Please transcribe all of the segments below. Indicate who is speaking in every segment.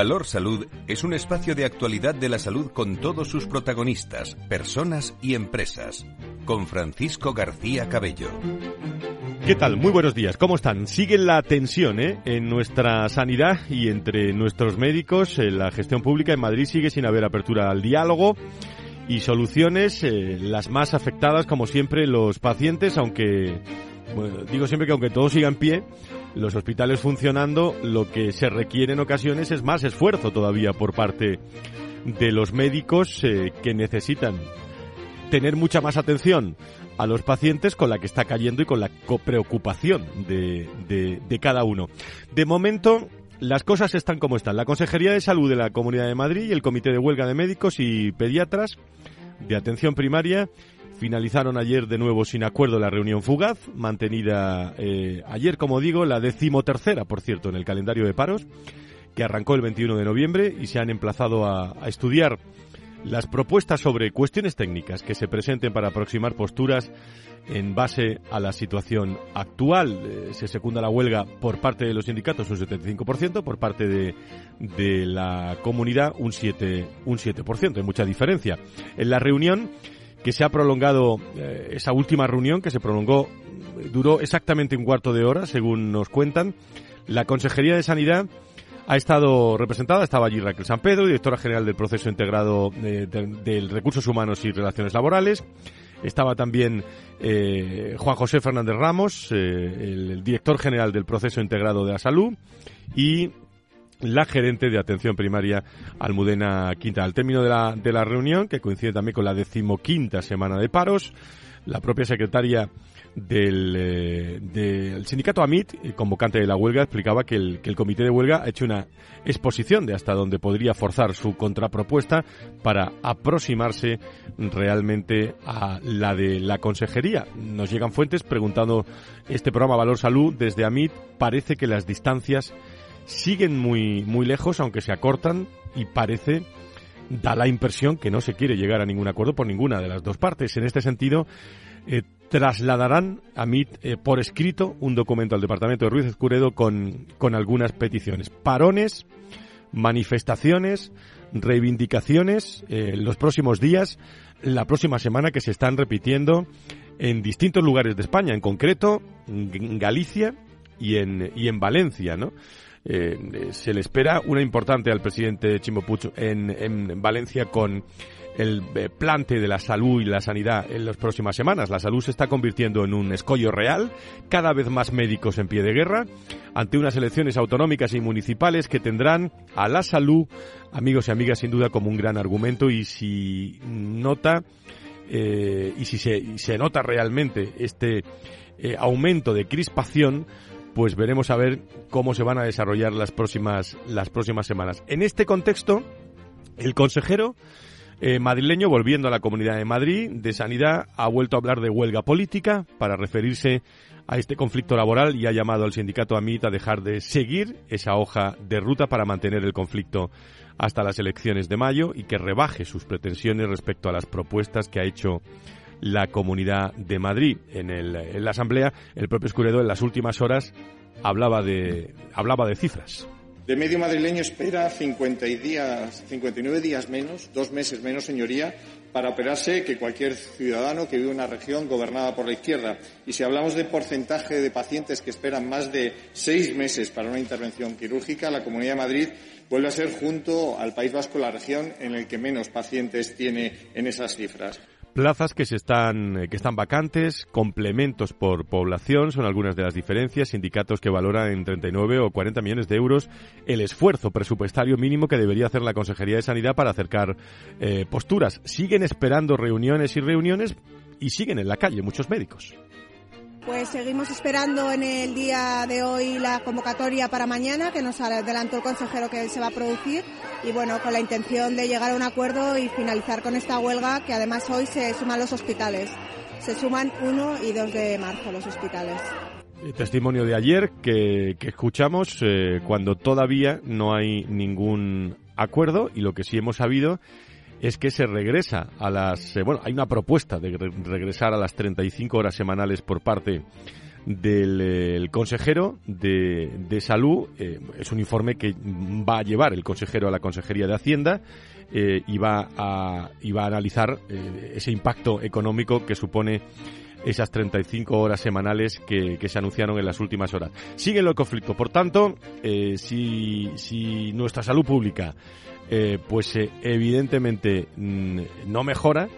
Speaker 1: Valor Salud es un espacio de actualidad de la salud con todos sus protagonistas, personas y empresas. Con Francisco García Cabello.
Speaker 2: ¿Qué tal? Muy buenos días. ¿Cómo están? Sigue la tensión ¿eh? en nuestra sanidad y entre nuestros médicos. En la gestión pública en Madrid sigue sin haber apertura al diálogo y soluciones. Eh, las más afectadas, como siempre, los pacientes, aunque bueno, digo siempre que aunque todo siga en pie, los hospitales funcionando, lo que se requiere en ocasiones es más esfuerzo todavía por parte de los médicos eh, que necesitan tener mucha más atención a los pacientes con la que está cayendo y con la preocupación de, de cada uno. De momento, las cosas están como están. La Consejería de Salud de la Comunidad de Madrid y el Comité de Huelga de Médicos y Pediatras de Atención Primaria finalizaron ayer de nuevo sin acuerdo la reunión fugaz, mantenida eh, ayer, como digo, la decimotercera, por cierto, en el calendario de paros, que arrancó el 21 de noviembre y se han emplazado a, estudiar las propuestas sobre cuestiones técnicas que se presenten para aproximar posturas en base a la situación actual. Eh, se secunda la huelga por parte de los sindicatos un 75%, por parte de, la comunidad un 7%, un 7%, hay mucha diferencia. En la reunión que se ha prolongado eh, esa última reunión que se prolongó duró exactamente un cuarto de hora, según nos cuentan. La Consejería de Sanidad ha estado representada, estaba allí Raquel San Pedro, directora general del Proceso Integrado de, de, Recursos Humanos y Relaciones Laborales. Estaba también eh, Juan José Fernández Ramos, eh, el director general del Proceso Integrado de la Salud, y la gerente de atención primaria Almudena Quinta. Al término de la, de la reunión, que coincide también con la decimoquinta semana de paros, la propia secretaria del, eh, del sindicato AMIT, convocante de la huelga, explicaba que el, que el comité de huelga ha hecho una exposición de hasta dónde podría forzar su contrapropuesta para aproximarse realmente a la de la consejería. Nos llegan fuentes preguntando este programa Valor Salud desde AMIT. Parece que las distancias siguen muy, muy lejos, aunque se acortan y parece, da la impresión que no se quiere llegar a ningún acuerdo por ninguna de las dos partes. En este sentido, eh, trasladarán a MIT eh, por escrito un documento al Departamento de Ruiz Escuredo con, con algunas peticiones. Parones, manifestaciones, reivindicaciones eh, los próximos días, la próxima semana que se están repitiendo en distintos lugares de España, en concreto en Galicia y en, y en Valencia, ¿no? Eh, se le espera una importante al presidente Chimo en, en Valencia con el eh, plante de la salud y la sanidad en las próximas semanas. La salud se está convirtiendo en un escollo real, cada vez más médicos en pie de guerra, ante unas elecciones autonómicas y municipales que tendrán a la salud, amigos y amigas, sin duda como un gran argumento y si nota eh, y si se, se, nota realmente este aumento de crispación, pues veremos a ver cómo se van a desarrollar las próximas, las próximas semanas. En este contexto, el consejero eh, madrileño, volviendo a la Comunidad de Madrid de Sanidad, ha vuelto a hablar de huelga política para referirse a este conflicto laboral y ha llamado al sindicato AMIT a dejar de seguir esa hoja de ruta para mantener el conflicto hasta las elecciones de mayo y que rebaje sus pretensiones respecto a las propuestas que ha hecho la Comunidad de Madrid. En, el, en la Asamblea, el propio Escuredo en las últimas horas hablaba de, hablaba de cifras.
Speaker 3: De medio madrileño espera 50 días, 59 días menos, dos meses menos, señoría, para operarse que cualquier ciudadano que vive en una región gobernada por la izquierda. Y si hablamos de porcentaje de pacientes que esperan más de seis meses para una intervención quirúrgica, la Comunidad de Madrid vuelve a ser, junto al País Vasco, la región en la que menos pacientes tiene en esas cifras.
Speaker 2: Plazas que se están eh, que están vacantes, complementos por población son algunas de las diferencias, sindicatos que valoran en 39 o 40 millones de euros el esfuerzo presupuestario mínimo que debería hacer la Consejería de Sanidad para acercar eh, posturas. Siguen esperando reuniones y reuniones y siguen en la calle muchos médicos.
Speaker 4: Pues seguimos esperando en el día de hoy la convocatoria para mañana, que nos adelantó el consejero que se va a producir, y bueno, con la intención de llegar a un acuerdo y finalizar con esta huelga, que además hoy se suman los hospitales. Se suman 1 y 2 de marzo los hospitales.
Speaker 2: Testimonio de ayer que, escuchamos eh, cuando todavía no hay ningún acuerdo y lo que sí hemos sabido es que se regresa a las... Eh, bueno, hay una propuesta de regresar a las 35 horas semanales por parte del eh, consejero de, de salud. Eh, es un informe que va a llevar el consejero a la Consejería de Hacienda y, va a, y va a analizar ese impacto económico que supone esas 35 horas semanales que, que, se anunciaron en las últimas horas. Sigue el conflicto. Por tanto, si, si nuestra salud pública eh, pues eh, evidentemente mm, no mejora,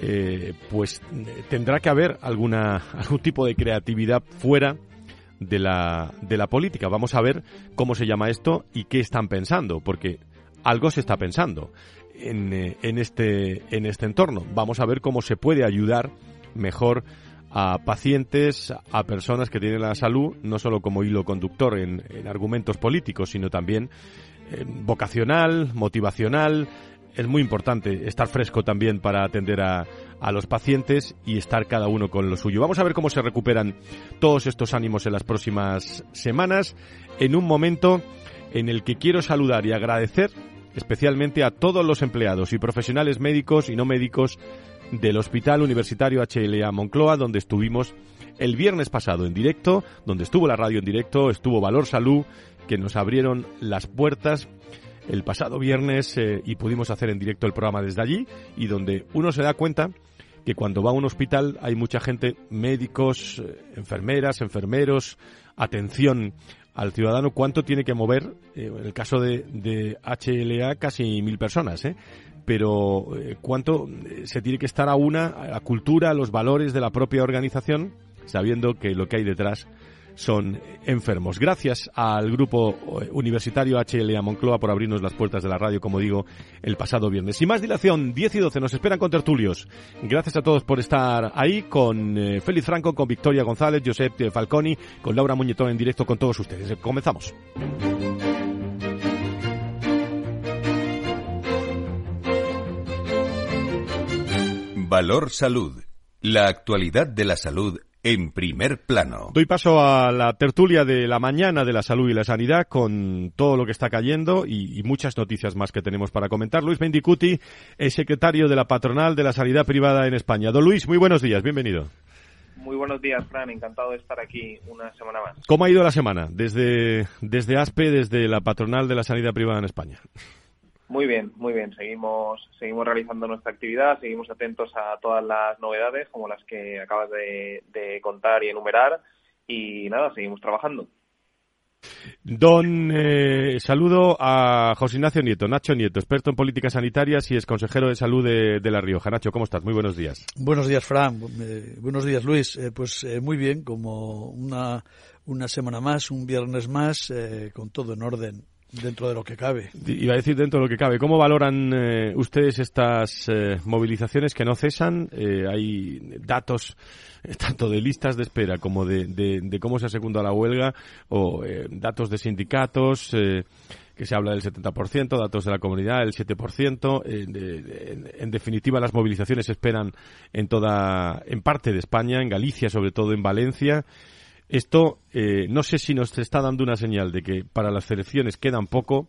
Speaker 2: eh, pues tendrá que haber alguna, algún tipo de creatividad fuera de la, de la política. Vamos a ver cómo se llama esto y qué están pensando, porque algo se está pensando en, en, este, en este entorno. Vamos a ver cómo se puede ayudar mejor a pacientes, a personas que tienen la salud, no solo como hilo conductor en, en argumentos políticos, sino también eh, vocacional, motivacional. Es muy importante estar fresco también para atender a, a los pacientes y estar cada uno con lo suyo. Vamos a ver cómo se recuperan todos estos ánimos en las próximas semanas, en un momento en el que quiero saludar y agradecer especialmente a todos los empleados y profesionales médicos y no médicos del Hospital Universitario HLA Moncloa, donde estuvimos el viernes pasado en directo, donde estuvo la radio en directo, estuvo Valor Salud que nos abrieron las puertas el pasado viernes eh, y pudimos hacer en directo el programa desde allí y donde uno se da cuenta que cuando va a un hospital hay mucha gente, médicos, eh, enfermeras, enfermeros, atención al ciudadano, cuánto tiene que mover, eh, en el caso de, de, HLA casi mil personas, pero cuánto se tiene que estar a una, a la cultura, a los valores de la propia organización, sabiendo que lo que hay detrás son enfermos. Gracias al grupo universitario HLA Moncloa por abrirnos las puertas de la radio, como digo, el pasado viernes. Sin más dilación, 10 y 12 nos esperan con tertulios. Gracias a todos por estar ahí, con eh, Félix Franco, con Victoria González, Josep Falconi, con Laura Muñetón en directo con todos ustedes. Comenzamos.
Speaker 1: Valor Salud. La actualidad de la salud en primer plano.
Speaker 2: Doy paso a la tertulia de la mañana de la salud y la sanidad con todo lo que está cayendo y, muchas noticias más que tenemos para comentar. Luis Mendicuti es secretario de la patronal de la sanidad privada en España. Don Luis, muy buenos días, bienvenido.
Speaker 5: Muy buenos días, Fran. Encantado de estar aquí una semana más.
Speaker 2: ¿Cómo ha ido la semana desde, desde ASPE, desde la patronal de la sanidad privada en España?
Speaker 5: Muy bien, muy bien. Seguimos, seguimos realizando nuestra actividad, seguimos atentos a todas las novedades como las que acabas de, contar y enumerar y nada, seguimos trabajando.
Speaker 2: Don, eh, saludo a José Ignacio Nieto, Nacho Nieto, experto en políticas sanitarias y es consejero de salud de, La Rioja. Nacho, ¿cómo estás? Muy buenos días.
Speaker 6: Buenos días, Fran. Eh, buenos días, Luis. Eh, pues muy bien, como una, una semana más, un viernes más, con todo en orden. Dentro de lo que cabe.
Speaker 2: Iba a decir dentro de lo que cabe. ¿Cómo valoran eh, ustedes estas eh, movilizaciones que no cesan? Eh, hay datos tanto de listas de espera como de, de, cómo se ha secundado la huelga o datos de sindicatos que se habla del 70%, datos de la comunidad el 7%. En, en, definitiva, las movilizaciones se esperan en toda, en parte de España, en Galicia, sobre todo en Valencia. Esto eh, no sé si nos está dando una señal de que para las elecciones quedan poco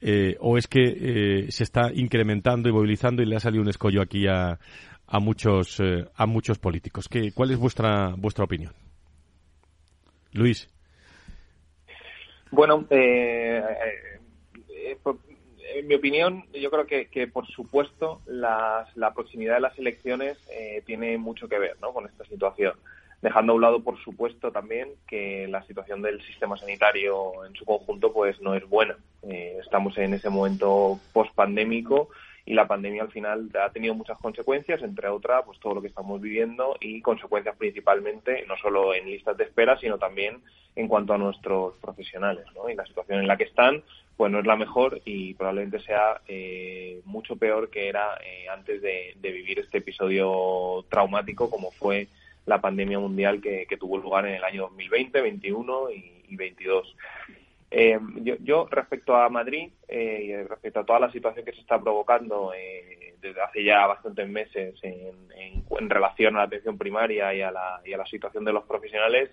Speaker 2: eh, o es que eh, se está incrementando y movilizando y le ha salido un escollo aquí a, a muchos a muchos políticos. ¿Qué, ¿Cuál es vuestra vuestra opinión, Luis?
Speaker 5: Bueno, en mi opinión, yo creo que, que por supuesto la proximidad de las elecciones tiene mucho que ver ¿no? con esta situación dejando a un lado, por supuesto, también que la situación del sistema sanitario en su conjunto pues no es buena. Eh, estamos en ese momento post-pandémico y la pandemia al final ha tenido muchas consecuencias, entre otras, pues todo lo que estamos viviendo y consecuencias principalmente no solo en listas de espera, sino también en cuanto a nuestros profesionales, ¿no? Y la situación en la que están, pues no es la mejor y probablemente sea eh, mucho peor que era eh, antes de, de, vivir este episodio traumático como fue la pandemia mundial que, tuvo lugar en el año 2020, 21 y, y 22. Eh, yo, respecto a Madrid eh, y respecto a toda la situación que se está provocando eh, desde hace ya bastantes meses en, relación a la atención primaria y a la, y a la situación de los profesionales,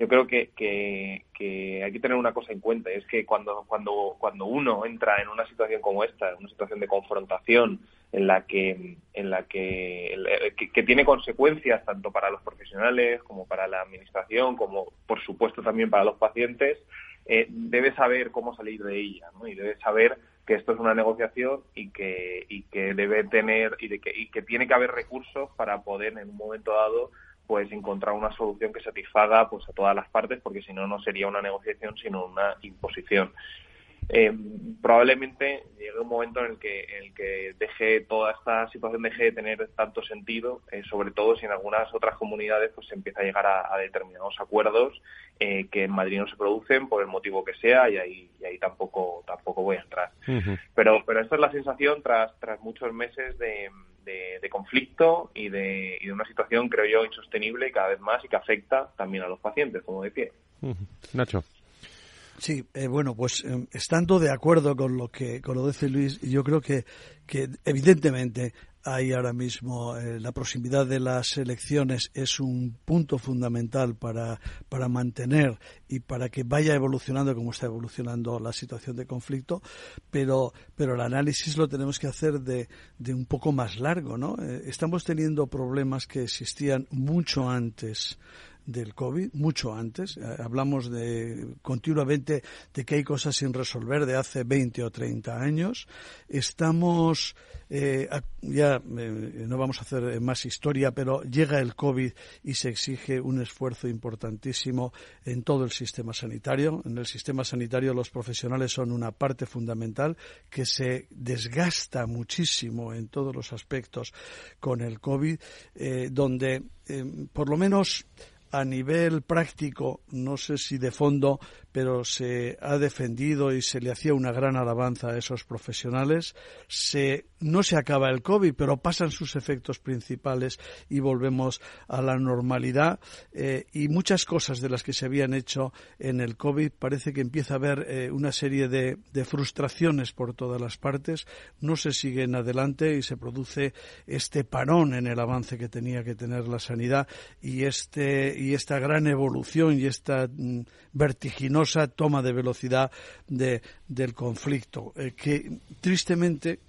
Speaker 5: yo creo que, que, hay que tener una cosa en cuenta, es que cuando, cuando, cuando uno entra en una situación como esta, en una situación de confrontación en la que, en la que, que, tiene consecuencias tanto para los profesionales como para la administración, como por supuesto también para los pacientes, eh, debe saber cómo salir de ella ¿no? y debe saber que esto es una negociación y que, y que debe tener y, de que, y que tiene que haber recursos para poder en un momento dado pues encontrar una solución que satisfaga pues a todas las partes porque si no no sería una negociación sino una imposición eh, probablemente llegue un momento en el que el que deje toda esta situación deje de tener tanto sentido, eh, sobre todo si en algunas otras comunidades pues se empieza a llegar a, determinados acuerdos eh, que en Madrid no se producen por el motivo que sea y ahí, ahí tampoco tampoco voy a entrar. Pero pero esta es la sensación tras tras muchos meses de, de, conflicto y de, y de una situación creo yo insostenible cada vez más y que afecta también a los pacientes, como decía.
Speaker 2: Nacho.
Speaker 6: Sí, eh, bueno, pues eh, estando de acuerdo con lo que con lo dice Luis, yo creo que, que evidentemente hay ahora mismo eh, la proximidad de las elecciones es un punto fundamental para, para mantener y para que vaya evolucionando como está evolucionando la situación de conflicto, pero, pero el análisis lo tenemos que hacer de, de un poco más largo, ¿no? estamos teniendo problemas que existían mucho antes del COVID, mucho antes. Eh, hablamos de continuamente de que hay cosas sin resolver de hace 20 o 30 años. Estamos, eh, ya eh, no vamos a hacer más historia, pero llega el COVID y se exige un esfuerzo importantísimo en todo el sistema sanitario. En el sistema sanitario los profesionales son una parte fundamental que se desgasta muchísimo en todos los aspectos con el COVID, donde por lo menos a nivel práctico, no sé si de fondo, pero se ha defendido y se le hacía una gran alabanza a esos profesionales. Se, no se acaba el COVID, pero pasan sus efectos principales y volvemos a la normalidad. Eh, y muchas cosas de las que se habían hecho en el COVID parece que empieza a haber eh, una serie de, de frustraciones por todas las partes. No se siguen adelante y se produce este parón en el avance que tenía que tener la sanidad y este y esta gran evolución y esta mm, vertiginosa toma de velocidad de, del conflicto, eh, que tristemente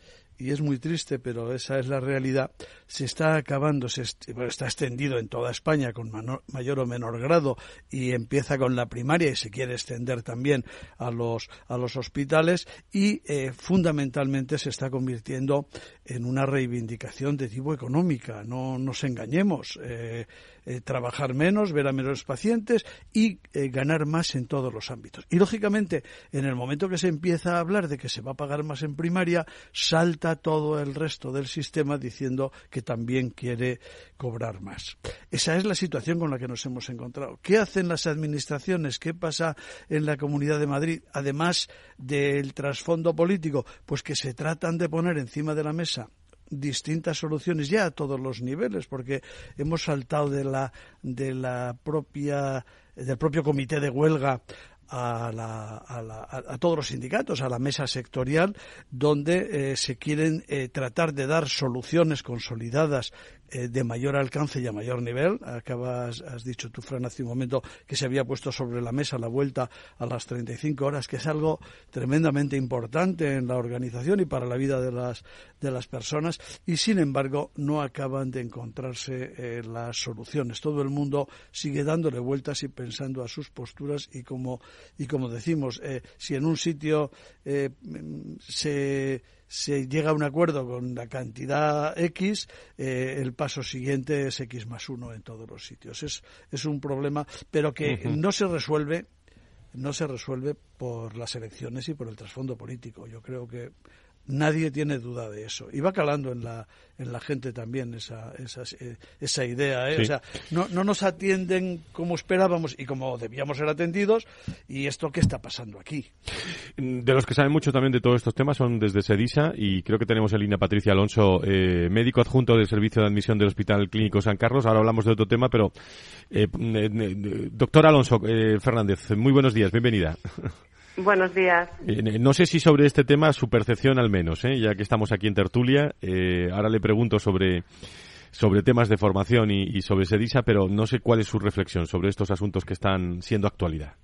Speaker 6: y es muy triste, pero esa es la realidad, se está acabando, se está extendido en toda España con mayor o menor grado y empieza con la primaria y se quiere extender también a los, a los hospitales y eh, fundamentalmente se está convirtiendo en una reivindicación de tipo económica. No nos engañemos. Eh, eh, trabajar menos, ver a menos pacientes y eh, ganar más en todos los ámbitos. Y lógicamente, en el momento que se empieza a hablar de que se va a pagar más en primaria, salta todo el resto del sistema diciendo que también quiere cobrar más. Esa es la situación con la que nos hemos encontrado. ¿Qué hacen las administraciones? ¿Qué pasa en la Comunidad de Madrid? Además del trasfondo político, pues que se tratan de poner encima de la mesa distintas soluciones ya a todos los niveles, porque hemos saltado de la, de la propia, del propio comité de huelga a, la, a, todos los sindicatos, a la mesa sectorial, donde eh, se quieren eh, tratar de dar soluciones consolidadas eh, de mayor alcance y a mayor nivel. Acabas, has dicho tú, Fran, hace un momento que se había puesto sobre la mesa la vuelta a las 35 horas, que es algo tremendamente importante en la organización y para la vida de las, de las personas, y sin embargo no acaban de encontrarse eh, las soluciones. Todo el mundo sigue dándole vueltas y pensando a sus posturas y como, y como decimos, eh, si en un sitio se se llega a un acuerdo con la cantidad X, eh, el paso siguiente es X más uno en todos los sitios. Es, es un problema, pero que no se resuelve no se resuelve por las elecciones y por el trasfondo político. Yo creo que Nadie tiene duda de eso. Y va calando en la, en la gente también esa, esa, eh, esa idea. ¿eh? O sea, no, no nos atienden como esperábamos y como debíamos ser atendidos. ¿Y esto qué está pasando aquí?
Speaker 2: De los que saben mucho también de todos estos temas son desde SEDISA y creo que tenemos en línea Patricia Alonso, eh, médico adjunto del Servicio de Admisión del Hospital Clínico San Carlos. Ahora hablamos de otro tema, pero doctor Alonso Fernández, muy buenos días, bienvenida.
Speaker 7: Buenos días.
Speaker 2: Eh, no sé si sobre este tema su percepción al menos, ¿eh? ya que estamos aquí en tertulia. Eh, ahora le pregunto sobre sobre temas de formación y, sobre Sedisa, pero no sé cuál es su reflexión sobre estos asuntos que están siendo actualidad.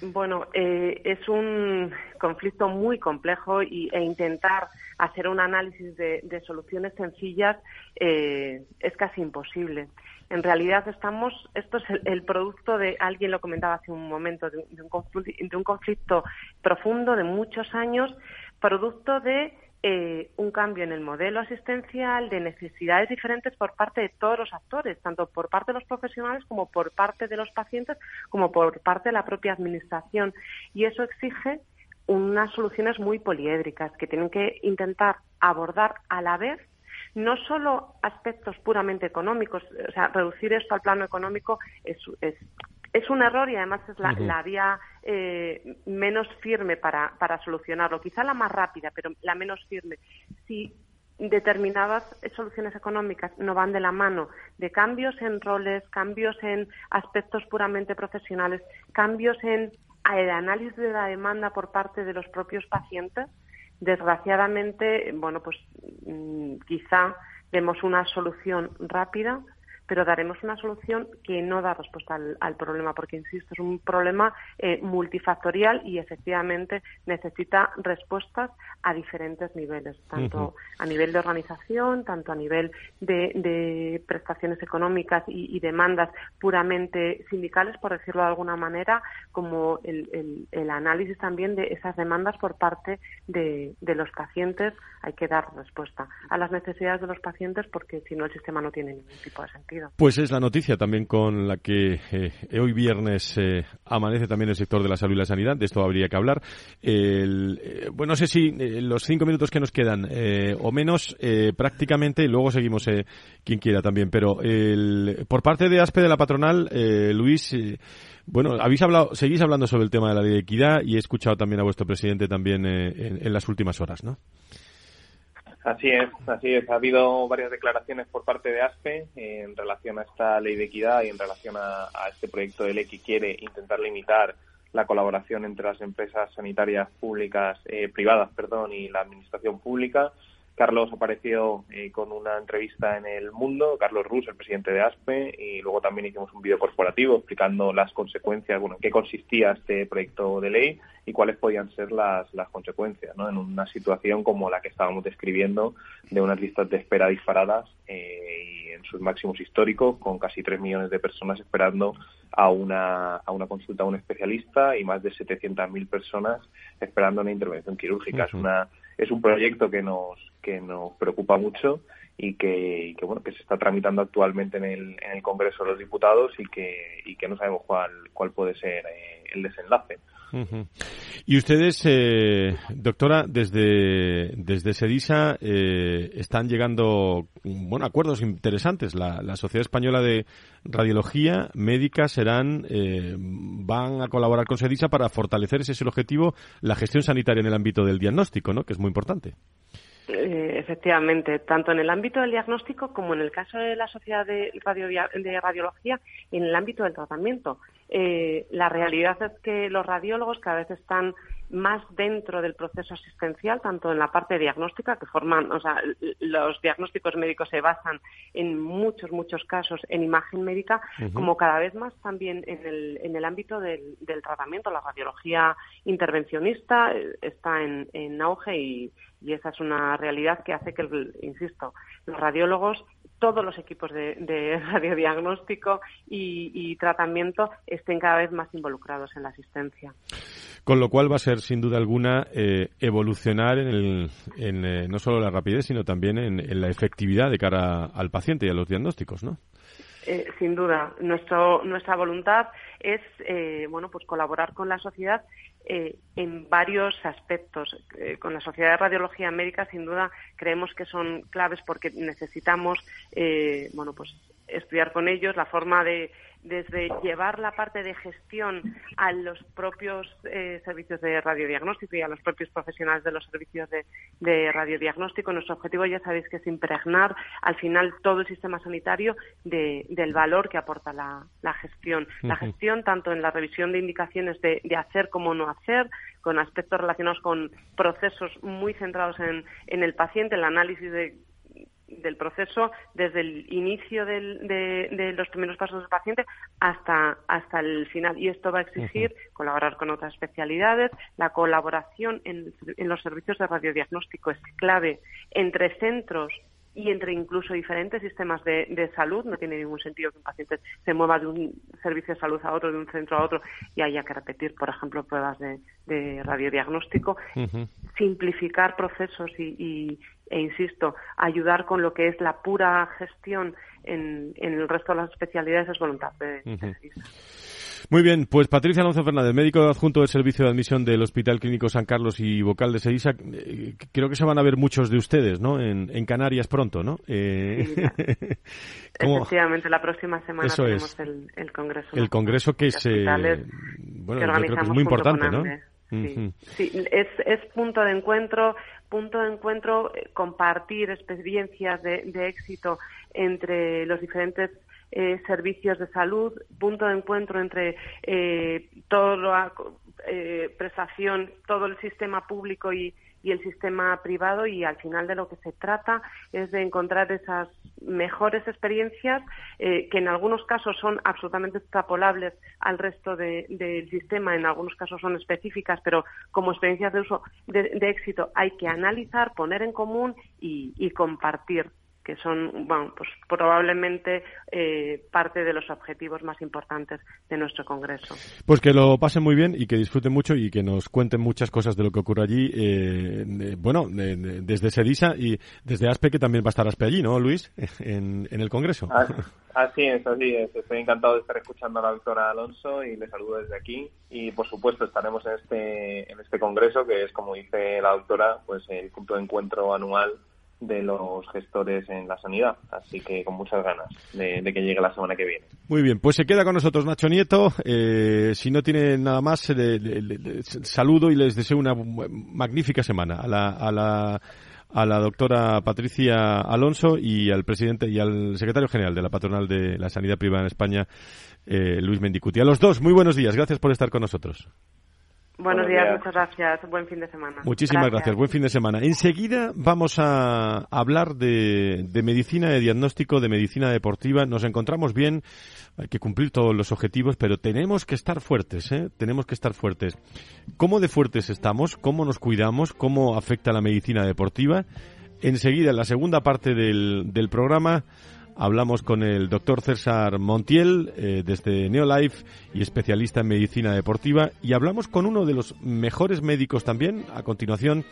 Speaker 7: Bueno, es un conflicto muy complejo y, e intentar hacer un análisis de, soluciones sencillas es casi imposible. En realidad estamos, esto es el, producto de, alguien lo comentaba hace un momento, de, un, conflicto, profundo de muchos años, producto de eh, un cambio en el modelo asistencial, de necesidades diferentes por parte de todos los actores, tanto por parte de los profesionales como por parte de los pacientes, como por parte de la propia administración. Y eso exige unas soluciones muy poliédricas que tienen que intentar abordar a la vez no solo aspectos puramente económicos, o sea, reducir esto al plano económico es, es, es un error y además es la, la vía eh, menos firme para, para solucionarlo, quizá la más rápida, pero la menos firme. Si determinadas soluciones económicas no van de la mano de cambios en roles, cambios en aspectos puramente profesionales, cambios en el análisis de la demanda por parte de los propios pacientes, Desgraciadamente, bueno, pues mm, quizá demos una solución rápida pero daremos una solución que no da respuesta al, problema, porque, insisto, es un problema eh, multifactorial y efectivamente necesita respuestas a diferentes niveles, tanto a nivel de organización, tanto a nivel de, prestaciones económicas y, demandas puramente sindicales, por decirlo de alguna manera, como el, análisis también de esas demandas por parte de, los pacientes. Hay que dar respuesta a las necesidades de los pacientes porque si no el sistema no tiene ningún tipo de sentido.
Speaker 2: Pues es la noticia también con la que eh, hoy viernes eh, amanece también el sector de la salud y la sanidad. De esto habría que hablar. Eh, bueno, no sé si los cinco minutos que nos quedan o menos prácticamente, y luego seguimos quien quiera también. Pero por parte de ASPE de la patronal, Luis, bueno, habéis hablado, seguís hablando sobre el tema de la ley de equidad y he escuchado también a vuestro presidente también en, en las últimas horas, ¿no?
Speaker 5: Así es, así es. Ha habido varias declaraciones por parte de ASPE en relación a esta ley de equidad y en relación a, este proyecto de ley que quiere intentar limitar la colaboración entre las empresas sanitarias públicas, eh, privadas, perdón, y la administración pública. Carlos apareció eh, con una entrevista en El Mundo, Carlos Rus, el presidente de ASPE, y luego también hicimos un vídeo corporativo explicando las consecuencias, bueno, en qué consistía este proyecto de ley y cuáles podían ser las, las consecuencias, ¿no? En una situación como la que estábamos describiendo, de unas listas de espera disparadas eh, y en sus máximos históricos, con casi tres millones de personas esperando a una, a una consulta a un especialista y más de 700.000 personas esperando una intervención quirúrgica. Es una es un proyecto que nos que nos preocupa mucho y que, bueno que se está tramitando actualmente en el, en el Congreso de los Diputados y que y que no sabemos cuál cuál puede ser eh, el desenlace.
Speaker 2: Y ustedes, eh, doctora, desde, desde SEDISA eh, están llegando bueno, acuerdos interesantes. La, la, Sociedad Española de Radiología Médica serán, eh, van a colaborar con SEDISA para fortalecer, ese es el objetivo, la gestión sanitaria en el ámbito del diagnóstico, ¿no? que es muy importante.
Speaker 7: Eh, efectivamente, tanto en el ámbito del diagnóstico como en el caso de la Sociedad de, de Radiología en el ámbito del tratamiento. Eh, la realidad es que los radiólogos cada vez están más dentro del proceso asistencial, tanto en la parte diagnóstica, que forman, o sea, los diagnósticos médicos se basan en muchos, muchos casos en imagen médica, como cada vez más también en el, en el ámbito del, del tratamiento. La radiología intervencionista eh, está en, en auge y, y esa es una realidad que hace que, insisto, los radiólogos todos los equipos de, de radiodiagnóstico y, tratamiento estén cada vez más involucrados en la asistencia.
Speaker 2: Con lo cual va a ser, sin duda alguna, eh, evolucionar en, el, en eh, no solo la rapidez, sino también en, la efectividad de cara al paciente y a los diagnósticos, ¿no?
Speaker 7: Eh, sin duda, Nuestro, nuestra voluntad es eh, bueno, pues colaborar con la sociedad eh, en varios aspectos. con la Sociedad de Radiología Médica, sin duda, creemos que son claves porque necesitamos bueno, pues estudiar con ellos la forma de desde llevar la parte de gestión a los propios eh, servicios de radiodiagnóstico y a los propios profesionales de los servicios de, radiodiagnóstico. Nuestro objetivo, ya sabéis, que es impregnar al final todo el sistema sanitario del valor que aporta la, gestión. La gestión, tanto en la revisión de indicaciones de, de hacer como no hacer, con aspectos relacionados con procesos muy centrados en, en el paciente, el análisis de del proceso desde el inicio de, los primeros pasos del paciente hasta, hasta el final. Y esto va a exigir colaborar con otras especialidades. La colaboración en, en los servicios de radiodiagnóstico es clave entre centros y entre incluso diferentes sistemas de, salud. No tiene ningún sentido que un paciente se mueva de un servicio de salud a otro, de un centro a otro y haya que repetir, por ejemplo, pruebas de, radiodiagnóstico. Simplificar procesos y, e insisto, ayudar con lo que es la pura gestión en, el resto de las especialidades es voluntad de,
Speaker 2: muy bien, pues Patricia Alonso Fernández, médico adjunto del Servicio de Admisión del Hospital Clínico San Carlos y vocal de SEISA. Eh, creo que se van a ver muchos de ustedes, ¿no? En, Canarias pronto, ¿no?
Speaker 7: Eh... Efectivamente, la próxima semana tenemos el, congreso.
Speaker 2: El congreso que es, eh, bueno, yo creo que es muy importante, ¿no?
Speaker 7: Sí, sí es, es punto de encuentro, punto de encuentro, eh, compartir experiencias de, de éxito entre los diferentes eh, servicios de salud, punto de encuentro entre eh, toda la eh, prestación, todo el sistema público y, el sistema privado y al final de lo que se trata es de encontrar esas mejores experiencias que en algunos casos son absolutamente extrapolables al resto del sistema, en algunos casos son específicas, pero como experiencias de uso de, éxito hay que analizar, poner en común y compartir que son, bueno, pues probablemente eh, parte de los objetivos más importantes de nuestro Congreso.
Speaker 2: Pues que lo pasen muy bien y que disfruten mucho y que nos cuenten muchas cosas de lo que ocurre allí, eh, bueno, desde Sedisa y desde ASPE, que también va a estar ASPE allí, ¿no, Luis? En, el Congreso.
Speaker 5: Así es, así es. Estoy encantado de estar escuchando a la doctora Alonso y le saludo desde aquí. Y, por supuesto, estaremos en este, en este Congreso, que es, como dice la doctora, pues el punto de encuentro anual de los gestores en la sanidad. Así que con muchas ganas de, que llegue la semana que viene.
Speaker 2: Muy bien, pues se queda con nosotros Nacho Nieto. Eh, si no tiene nada más, le, saludo y les deseo una magnífica semana a la, a la a la doctora Patricia Alonso y al presidente y al secretario general de la patronal de la sanidad privada en España, eh, Luis Mendicuti. A los dos, muy buenos días. Gracias por estar con nosotros.
Speaker 7: Buenos, días, muchas gracias. Buen fin de semana.
Speaker 2: Muchísimas gracias. Buen fin de semana. Enseguida vamos a hablar de, de, medicina de diagnóstico, de medicina deportiva. Nos encontramos bien, hay que cumplir todos los objetivos, pero tenemos que estar fuertes, ¿eh? Tenemos que estar fuertes. ¿Cómo de fuertes estamos? ¿Cómo nos cuidamos? ¿Cómo afecta la medicina deportiva? Enseguida, en la segunda parte del, del programa, Hablamos con el doctor César Montiel eh, desde Neolife y especialista en medicina deportiva y hablamos con uno de los mejores médicos también a continuación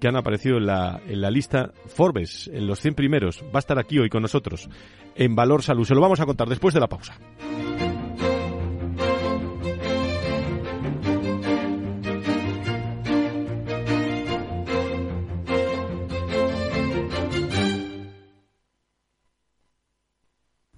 Speaker 2: que han aparecido en la, en la lista Forbes, en los 100 primeros. Va a estar aquí hoy con nosotros en Valor Salud. Se lo vamos a contar después de la pausa.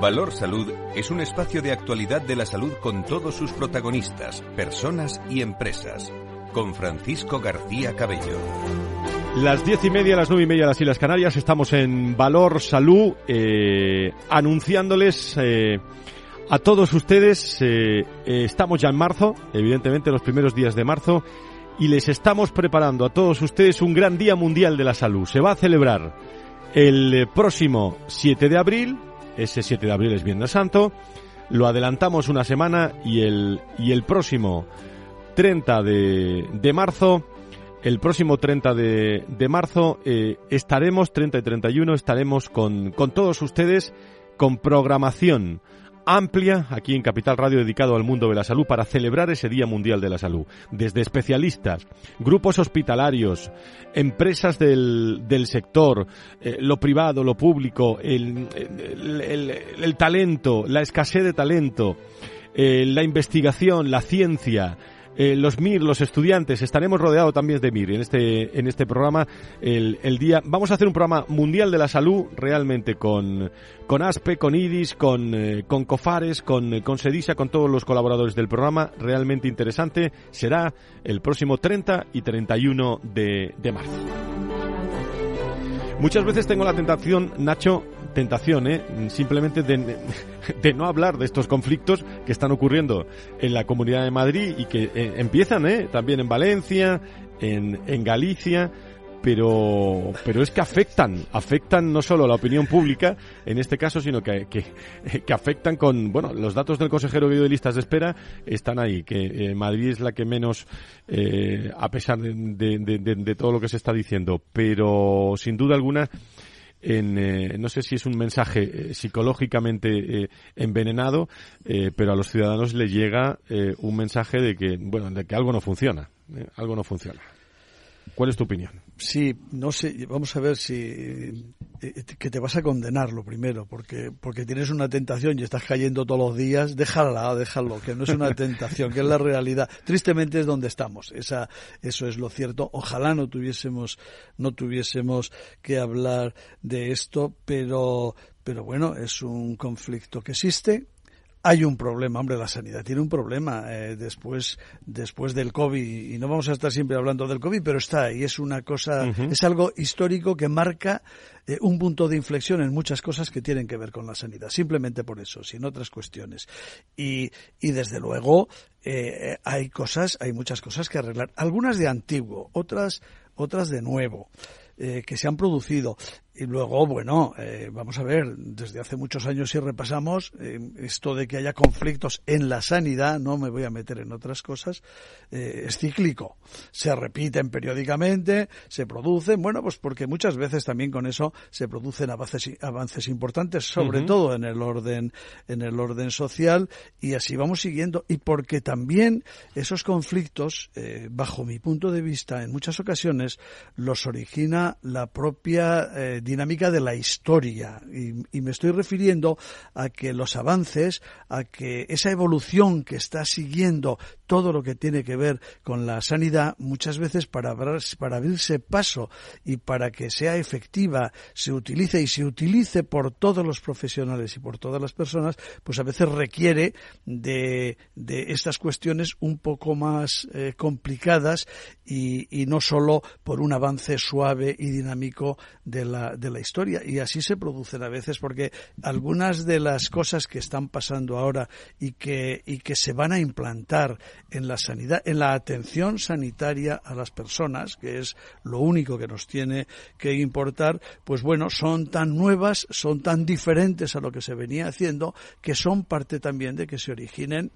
Speaker 1: Valor Salud es un espacio de actualidad de la salud con todos sus protagonistas, personas y empresas. Con Francisco García Cabello.
Speaker 2: Las diez y media, las nueve y media de las Islas Canarias, estamos en Valor Salud, eh, anunciándoles eh, a todos ustedes, eh, estamos ya en marzo, evidentemente los primeros días de marzo, y les estamos preparando a todos ustedes un gran Día Mundial de la Salud. Se va a celebrar el próximo 7 de abril, ese 7 de abril es Viernes Santo. Lo adelantamos una semana y el, y el próximo 30 de, de marzo, el próximo 30 de, de marzo eh, estaremos, 30 y 31, estaremos con, con todos ustedes con programación amplia aquí en Capital Radio dedicado al mundo de la salud para celebrar ese Día Mundial de la Salud. Desde especialistas, grupos hospitalarios, empresas del, del sector, eh, lo privado, lo público, el, el, talento, la escasez de talento, eh, la investigación, la ciencia, eh, los MIR, los estudiantes, estaremos rodeados también de MIR en este, en este programa el, el, día. Vamos a hacer un programa mundial de la salud realmente con, con ASPE, con IDIS, con, eh, con COFARES, con, con SEDISA, con todos los colaboradores del programa. Realmente interesante. Será el próximo 30 y 31 de, de marzo. Muchas veces tengo la tentación, Nacho, tentación, ¿eh? simplemente de, de, no hablar de estos conflictos que están ocurriendo en la Comunidad de Madrid y que eh, empiezan ¿eh? también en Valencia, en, en Galicia, pero, pero es que afectan, afectan no solo a la opinión pública, en este caso, sino que, que, que afectan con, bueno, los datos del consejero de listas de espera están ahí, que eh, Madrid es la que menos, eh, a pesar de, de, de, de, todo lo que se está diciendo, pero sin duda alguna, en, eh, no sé si es un mensaje eh, psicológicamente eh, envenenado, eh, pero a los ciudadanos les llega un mensaje de que, bueno, de que algo no funciona, algo no funciona. ¿Cuál es tu opinión?
Speaker 6: Sí, no sé, vamos a ver si que te vas a condenar lo primero, porque porque tienes una tentación y estás cayendo todos los días, déjala, déjalo, que no es una tentación, que es la realidad. Tristemente es donde estamos, esa eso es lo cierto. Ojalá no tuviésemos no tuviésemos que hablar de esto, pero pero bueno, es un conflicto que existe, hay un problema, hombre, la sanidad tiene un problema eh, después, después del COVID, y no vamos a estar siempre hablando del COVID, pero está ahí, es una cosa, uh -huh. es algo histórico que marca eh, un punto de inflexión en muchas cosas que tienen que ver con la sanidad, simplemente por eso, sin otras cuestiones. Y, y desde luego, eh, hay cosas, hay muchas cosas que arreglar, algunas de antiguo, otras, otras de nuevo. Eh, que se han producido. Y luego, bueno, eh, vamos a ver, desde hace muchos años si repasamos, eh, esto de que haya conflictos en la sanidad, no me voy a meter en otras cosas, eh, es cíclico. Se repiten periódicamente, se producen, bueno, pues porque muchas veces también con eso se producen avances, avances importantes, sobre uh -huh. todo en el orden, en el orden social, y así vamos siguiendo. Y porque también esos conflictos, eh, bajo mi punto de vista, en muchas ocasiones, los origina la propia eh, dinámica de la historia. Y, me estoy refiriendo a que los avances, a que esa evolución que está siguiendo todo lo que tiene que ver con la sanidad, muchas veces para, abrirse paso y para que sea efectiva, se utilice y se utilice por todos los profesionales y por todas las personas, pues a veces requiere de, de estas cuestiones un poco más eh, complicadas y, no solo por un avance suave y dinámico de la, de la historia. Y así se producen a veces porque algunas de las cosas que están pasando ahora y que se van a implantar en la sanidad, en la atención sanitaria a las personas, que es lo único que nos tiene que importar, pues bueno, son tan nuevas, son tan diferentes a lo que se venía haciendo, que son parte también de que se originen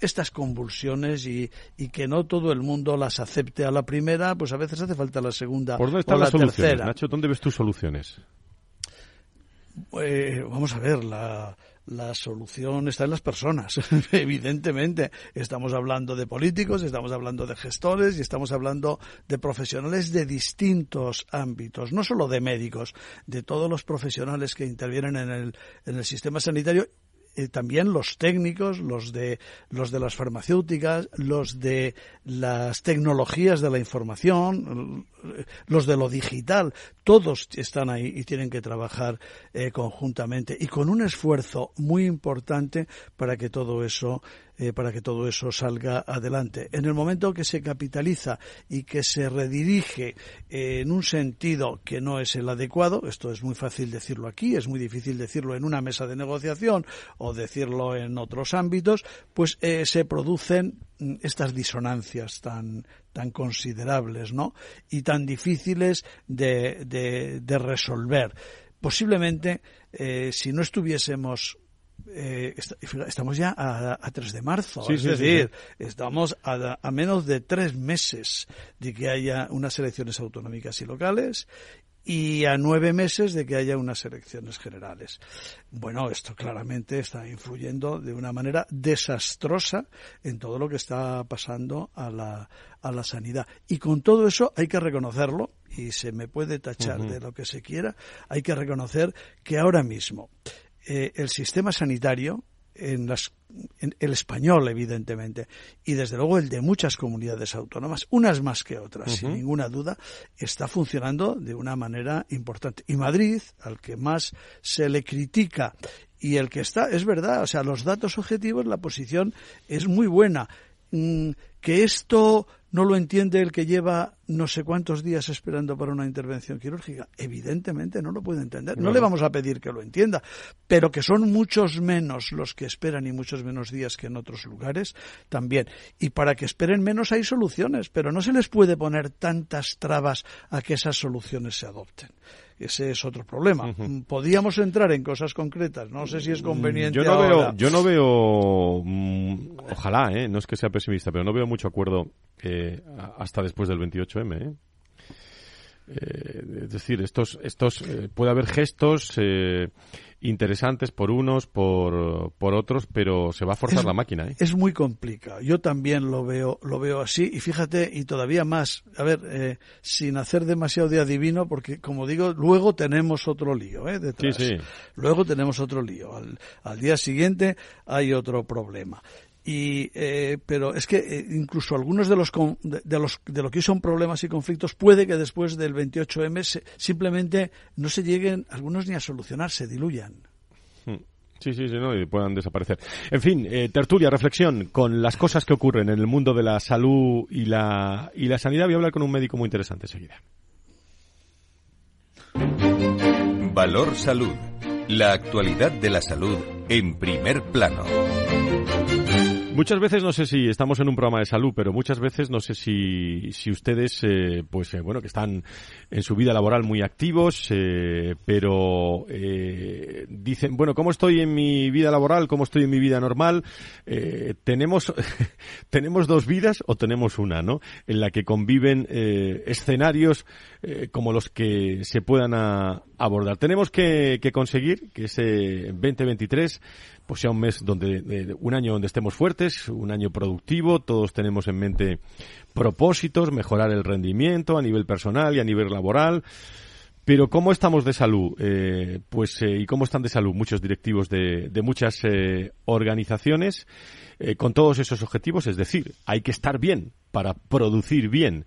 Speaker 6: estas convulsiones y, y, que no todo el mundo las acepte a la primera, pues a veces hace falta la segunda
Speaker 2: ¿Por dónde
Speaker 6: están
Speaker 2: las
Speaker 6: la
Speaker 2: soluciones,
Speaker 6: tercera.
Speaker 2: Nacho? ¿Dónde ves tus soluciones?
Speaker 6: Eh, vamos a ver, la, la solución está en las personas, evidentemente. Estamos hablando de políticos, estamos hablando de gestores y estamos hablando de profesionales de distintos ámbitos, no solo de médicos, de todos los profesionales que intervienen en el, en el sistema sanitario eh, también los técnicos, los de los de las farmacéuticas, los de las tecnologías de la información, los de lo digital, todos están ahí y tienen que trabajar eh, conjuntamente y con un esfuerzo muy importante para que todo eso eh, para que todo eso salga adelante. En el momento que se capitaliza y que se redirige eh, en un sentido que no es el adecuado, esto es muy fácil decirlo aquí, es muy difícil decirlo en una mesa de negociación o decirlo en otros ámbitos, pues se producen estas disonancias tan, tan considerables, ¿no? Y tan difíciles de, de, de resolver. Posiblemente, eh, si no estuviésemos eh, estamos ya a, a, 3 de marzo,
Speaker 2: sí,
Speaker 6: es
Speaker 2: sí,
Speaker 6: decir,
Speaker 2: sí,
Speaker 6: estamos a, a, menos de tres meses de que haya unas elecciones autonómicas y locales y a nueve meses de que haya unas elecciones generales. Bueno, esto claramente está influyendo de una manera desastrosa en todo lo que está pasando a la, a la sanidad. Y con todo eso hay que reconocerlo, y se me puede tachar uh -huh. de lo que se quiera, hay que reconocer que ahora mismo eh, el sistema sanitario en, las, en, el español, evidentemente, y desde luego el de muchas comunidades autónomas, unas más que otras, uh -huh. sin ninguna duda, está funcionando de una manera importante. Y Madrid, al que más se le critica y el que está, es verdad, o sea, los datos objetivos, la posición es muy buena. Mm, que esto no lo entiende el que lleva no sé cuántos días esperando para una intervención quirúrgica. Evidentemente no lo puede entender. No, no, le vamos a pedir que lo entienda, pero que son muchos menos los que esperan y muchos menos días que en otros lugares también. Y para que esperen menos hay soluciones, pero no se les puede poner tantas trabas a que esas soluciones se adopten. Ese es otro problema. Uh -huh. Podríamos entrar en cosas concretas. No sé si es conveniente.
Speaker 2: Yo no
Speaker 6: ahora.
Speaker 2: veo, yo no veo, mmm, ojalá, ¿eh? no es que sea pesimista, pero no veo mucho acuerdo eh, hasta después del 28M. ¿eh? Eh, es decir, estos, estos eh, puede haber gestos eh, interesantes por unos, por, por otros, pero se va a forzar
Speaker 6: es,
Speaker 2: la máquina. ¿eh?
Speaker 6: Es muy complicado. Yo también lo veo, lo veo así. Y fíjate, y todavía más, a ver, eh, sin hacer demasiado de adivino, porque como digo, luego tenemos otro lío ¿eh? detrás.
Speaker 2: Sí, sí.
Speaker 6: Luego tenemos otro lío. Al, al día siguiente hay otro problema. Y, eh, pero es que eh, incluso algunos de los, de, de, los de lo que son problemas y conflictos puede que después del 28M se, simplemente no se lleguen algunos ni a solucionar, se diluyan.
Speaker 2: Sí, sí, sí, no, y puedan desaparecer. En fin, eh, tertulia, reflexión con las cosas que ocurren en el mundo de la salud y la, y la sanidad. Voy a hablar con un médico muy interesante enseguida.
Speaker 1: Valor Salud. La actualidad de la salud en primer plano.
Speaker 2: Muchas veces no sé si estamos en un programa de salud, pero muchas veces no sé si, si ustedes, eh, pues eh, bueno, que están en su vida laboral muy activos, eh, pero eh, dicen, bueno, ¿cómo estoy en mi vida laboral? ¿Cómo estoy en mi vida normal? Eh, tenemos, tenemos dos vidas o tenemos una, ¿no? En la que conviven escenarios eh, como los que se puedan a, abordar. Tenemos que, conseguir que ese 2023 pues sea un mes donde, eh, un año donde estemos fuertes, un año productivo, todos tenemos en mente propósitos, mejorar el rendimiento a nivel personal y a nivel laboral. Pero ¿cómo estamos de salud? Eh, pues ¿y cómo están de salud muchos directivos de, de muchas organizaciones con todos esos objetivos? Es decir, hay que estar bien para producir bien.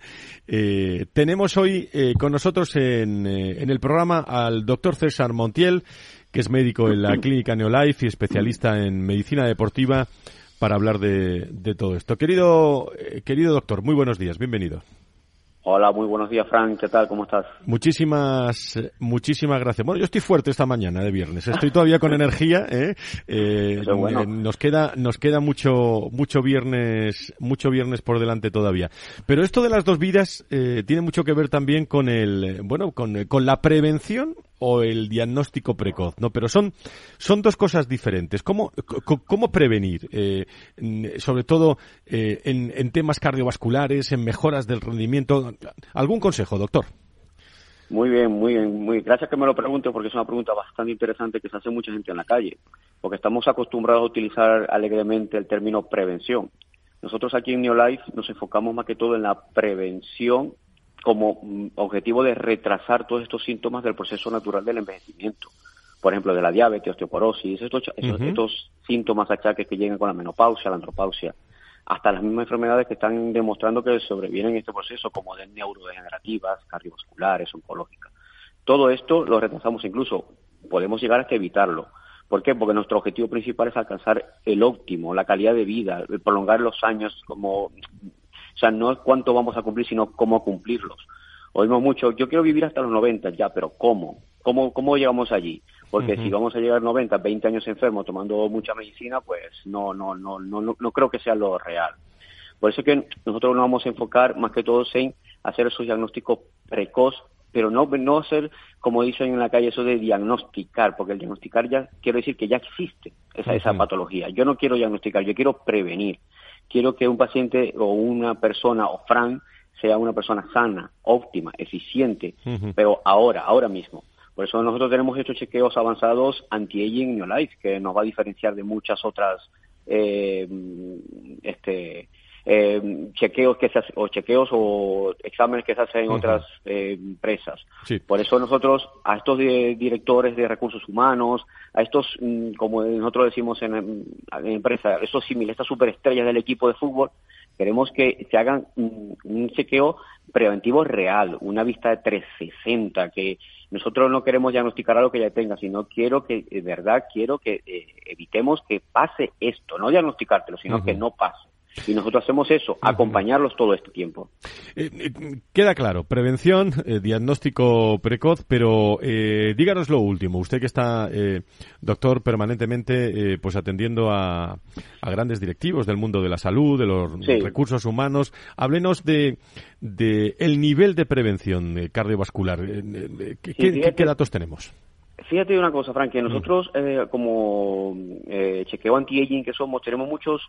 Speaker 2: tenemos hoy con nosotros en, en el programa al doctor César Montiel, que es médico en la clínica Neolife y especialista en medicina deportiva para hablar de, de todo esto. Querido, eh, querido doctor, muy buenos días, bienvenido.
Speaker 8: Hola, muy buenos días, Frank. ¿Qué tal? ¿Cómo estás?
Speaker 2: Muchísimas, muchísimas gracias. Bueno, yo estoy fuerte esta mañana de viernes. Estoy todavía con energía. ¿eh? Eh,
Speaker 8: bueno.
Speaker 2: Nos queda, nos queda mucho, mucho viernes, mucho viernes por delante todavía. Pero esto de las dos vidas eh, tiene mucho que ver también con el, bueno, con, con la prevención o el diagnóstico precoz, ¿no? Pero son, son dos cosas diferentes. ¿Cómo, cómo prevenir? Eh, sobre todo eh, en, en, temas cardiovasculares, en mejoras del rendimiento. ¿Algún consejo, doctor?
Speaker 8: Muy bien, muy bien. Muy, gracias que me lo pregunte porque es una pregunta bastante interesante que se hace mucha gente en la calle. Porque estamos acostumbrados a utilizar alegremente el término prevención. Nosotros aquí en Neolife nos enfocamos más que todo en la prevención como mm, objetivo de retrasar todos estos síntomas del proceso natural del envejecimiento. Por ejemplo, de la diabetes, osteoporosis, estos, estos, síntomas achaques que llegan con la menopausia, la andropausia, hasta las mismas enfermedades que están demostrando que sobrevienen en este proceso, como de neurodegenerativas, cardiovasculares, oncológicas. Todo esto lo retrasamos incluso, podemos llegar hasta evitarlo. ¿Por qué? Porque nuestro objetivo principal es alcanzar el óptimo, la calidad de vida, prolongar los años como o sea, no es cuánto vamos a cumplir, sino cómo cumplirlos. Oímos mucho, yo quiero vivir hasta los 90, ya, pero ¿cómo? ¿Cómo, cómo llegamos allí? Porque si vamos a llegar a 90, 20 años enfermo tomando mucha medicina, pues no, no, no, no, no, creo que sea lo real. Por eso que nosotros nos vamos a enfocar más que todo en hacer esos diagnósticos precoz, pero no, no hacer, como dicen en la calle, eso de diagnosticar, porque el diagnosticar ya quiero decir que ya existe esa, esa patología. Yo no quiero diagnosticar, yo quiero prevenir quiero que un paciente o una persona o Fran sea una persona sana, óptima, eficiente, pero ahora, ahora mismo. Por eso nosotros tenemos estos chequeos avanzados anti-aging Life, que nos va a diferenciar de muchas otras eh, este, eh, chequeos que se o chequeos o exámenes que se hacen en otras eh, empresas. Por eso nosotros a estos directores de recursos humanos, a estos, mm, como nosotros decimos en, en empresa, estos similares, estas superestrellas del equipo de fútbol, queremos que se hagan un, chequeo preventivo real, una vista de 360, que nosotros no queremos diagnosticar algo que ya tenga, sino quiero que, de verdad, quiero que eh, evitemos que pase esto, no diagnosticártelo, sino que no pase. Y nosotros hacemos eso, acompañarlos todo este tiempo.
Speaker 2: Eh, eh, queda claro, prevención, eh, diagnóstico precoz, pero díganos lo último. Usted que está, doctor, permanentemente pues atendiendo a, grandes directivos del mundo de la salud, de los recursos humanos, háblenos de, de, el nivel de prevención cardiovascular. ¿Qué, datos tenemos?
Speaker 8: Fíjate una cosa, Frank, que nosotros como chequeo anti-aging que somos, tenemos muchos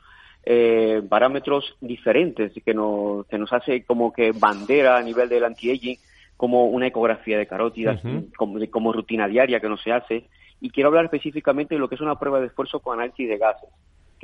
Speaker 8: eh, parámetros diferentes que nos, que nos hace como que bandera a nivel del anti-aging, como una ecografía de carótidas, como, como rutina diaria que no se hace. Y quiero hablar específicamente de lo que es una prueba de esfuerzo con análisis de gases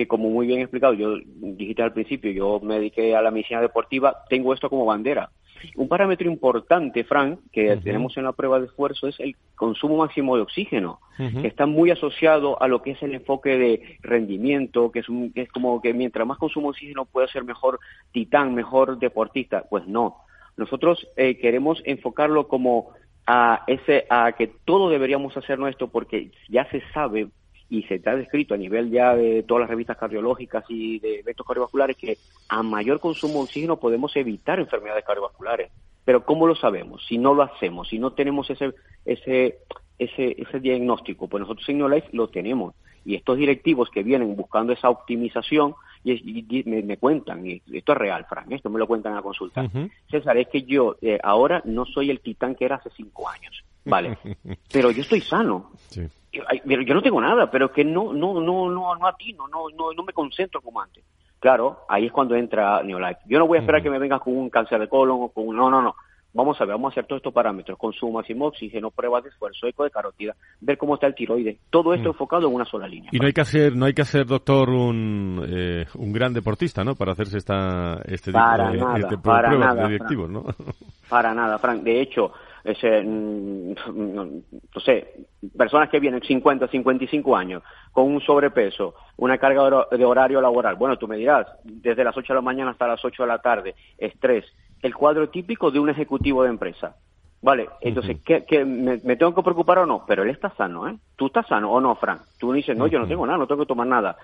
Speaker 8: que como muy bien explicado, yo dijiste al principio, yo me dediqué a la medicina deportiva, tengo esto como bandera. Un parámetro importante, Frank, que tenemos en la prueba de esfuerzo es el consumo máximo de oxígeno, que está muy asociado a lo que es el enfoque de rendimiento, que es, un, es como que mientras más consumo de oxígeno puede ser mejor titán, mejor deportista. Pues no. Nosotros eh, queremos enfocarlo como a ese a que todo deberíamos hacer nuestro porque ya se sabe y se está descrito a nivel ya de todas las revistas cardiológicas y de eventos cardiovasculares que a mayor consumo de oxígeno podemos evitar enfermedades cardiovasculares. Pero ¿cómo lo sabemos? Si no lo hacemos, si no tenemos ese ese ese, ese diagnóstico, pues nosotros en Neolife lo tenemos. Y estos directivos que vienen buscando esa optimización y, me, cuentan, y esto es real, Frank, esto me lo cuentan a la consulta. César, es que yo eh, ahora no soy el titán que era hace cinco años, ¿vale? pero yo estoy sano. Sí yo, no tengo nada, pero es que no, no, no, no, no atino, no, no, no me concentro como antes. Claro, ahí es cuando entra Neolife. Yo no voy a esperar que me vengas con un cáncer de colon o con un, no, no, no. Vamos a ver, vamos a hacer todos estos parámetros, consumo máximo oxígeno, pruebas de esfuerzo, eco de carótida, ver cómo está el tiroides, todo esto enfocado en una sola línea.
Speaker 2: Y no hay que hacer, no hay que hacer, doctor, un, eh, un gran deportista, ¿no? Para hacerse esta, este
Speaker 8: para
Speaker 2: tipo
Speaker 8: de,
Speaker 2: este
Speaker 8: para
Speaker 2: pruebas
Speaker 8: nada,
Speaker 2: directivos, ¿no?
Speaker 8: Para nada, Frank. De hecho, ese, mm, no sé, personas que vienen 50, 55 años con un sobrepeso, una carga de horario laboral. Bueno, tú me dirás, desde las 8 de la mañana hasta las 8 de la tarde, estrés, el cuadro típico de un ejecutivo de empresa. Vale, entonces, ¿qué, me, tengo que preocupar o no? Pero él está sano, ¿eh? ¿Tú estás sano o no, Fran? Tú dices, no, yo no tengo nada, no tengo que tomar nada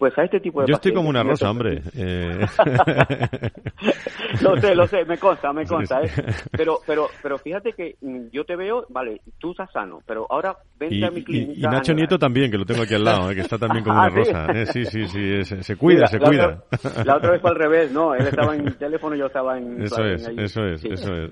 Speaker 8: pues a este tipo de
Speaker 2: Yo estoy como una rosa, hombre. Eh.
Speaker 8: lo sé, lo sé, me consta, me consta. ¿eh? Pero, pero, pero fíjate que mm, yo te veo, vale, tú estás sano, pero ahora vente a mi clínica.
Speaker 2: Y, Nacho Nieto también, que lo tengo aquí al lado, ¿eh? que está también como una ah, rosa. ¿eh? Sí, sí, sí, se cuida, se cuida.
Speaker 8: la otra vez fue al revés, ¿no? Él estaba en teléfono y yo estaba en...
Speaker 2: Eso es, eso es, eso es.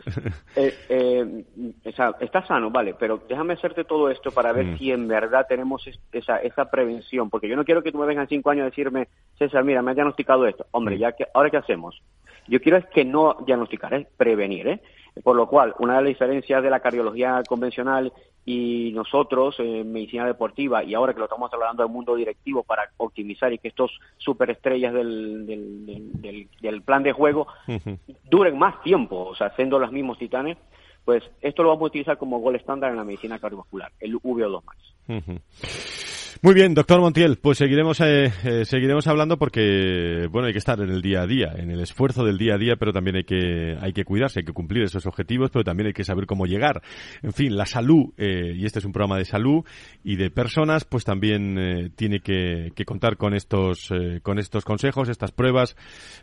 Speaker 8: o sea, está sano, vale, pero déjame hacerte todo esto para ver mm. si en verdad tenemos esa, esa prevención, porque yo no quiero que tú me vengas cinco años decirme, César, mira, me ha diagnosticado esto. Hombre, ya que, ¿ahora qué hacemos? Yo quiero es que no diagnosticar, es prevenir, ¿eh? Por lo cual, una de las diferencias de la cardiología convencional y nosotros en medicina deportiva, y ahora que lo estamos hablando del mundo directivo para optimizar y que estos superestrellas del, del, del, plan de juego duren más tiempo, o sea, siendo los mismos titanes, pues esto lo vamos a utilizar como gol estándar en la medicina cardiovascular, el VO2 max.
Speaker 2: Muy bien, doctor Montiel, pues seguiremos eh, eh, seguiremos hablando porque bueno hay que estar en el día a día, en el esfuerzo del día a día, pero también hay que hay que cuidarse, hay que cumplir esos objetivos, pero también hay que saber cómo llegar. En fin, la salud eh, y este es un programa de salud y de personas, pues también tiene que, contar con estos con estos consejos, estas pruebas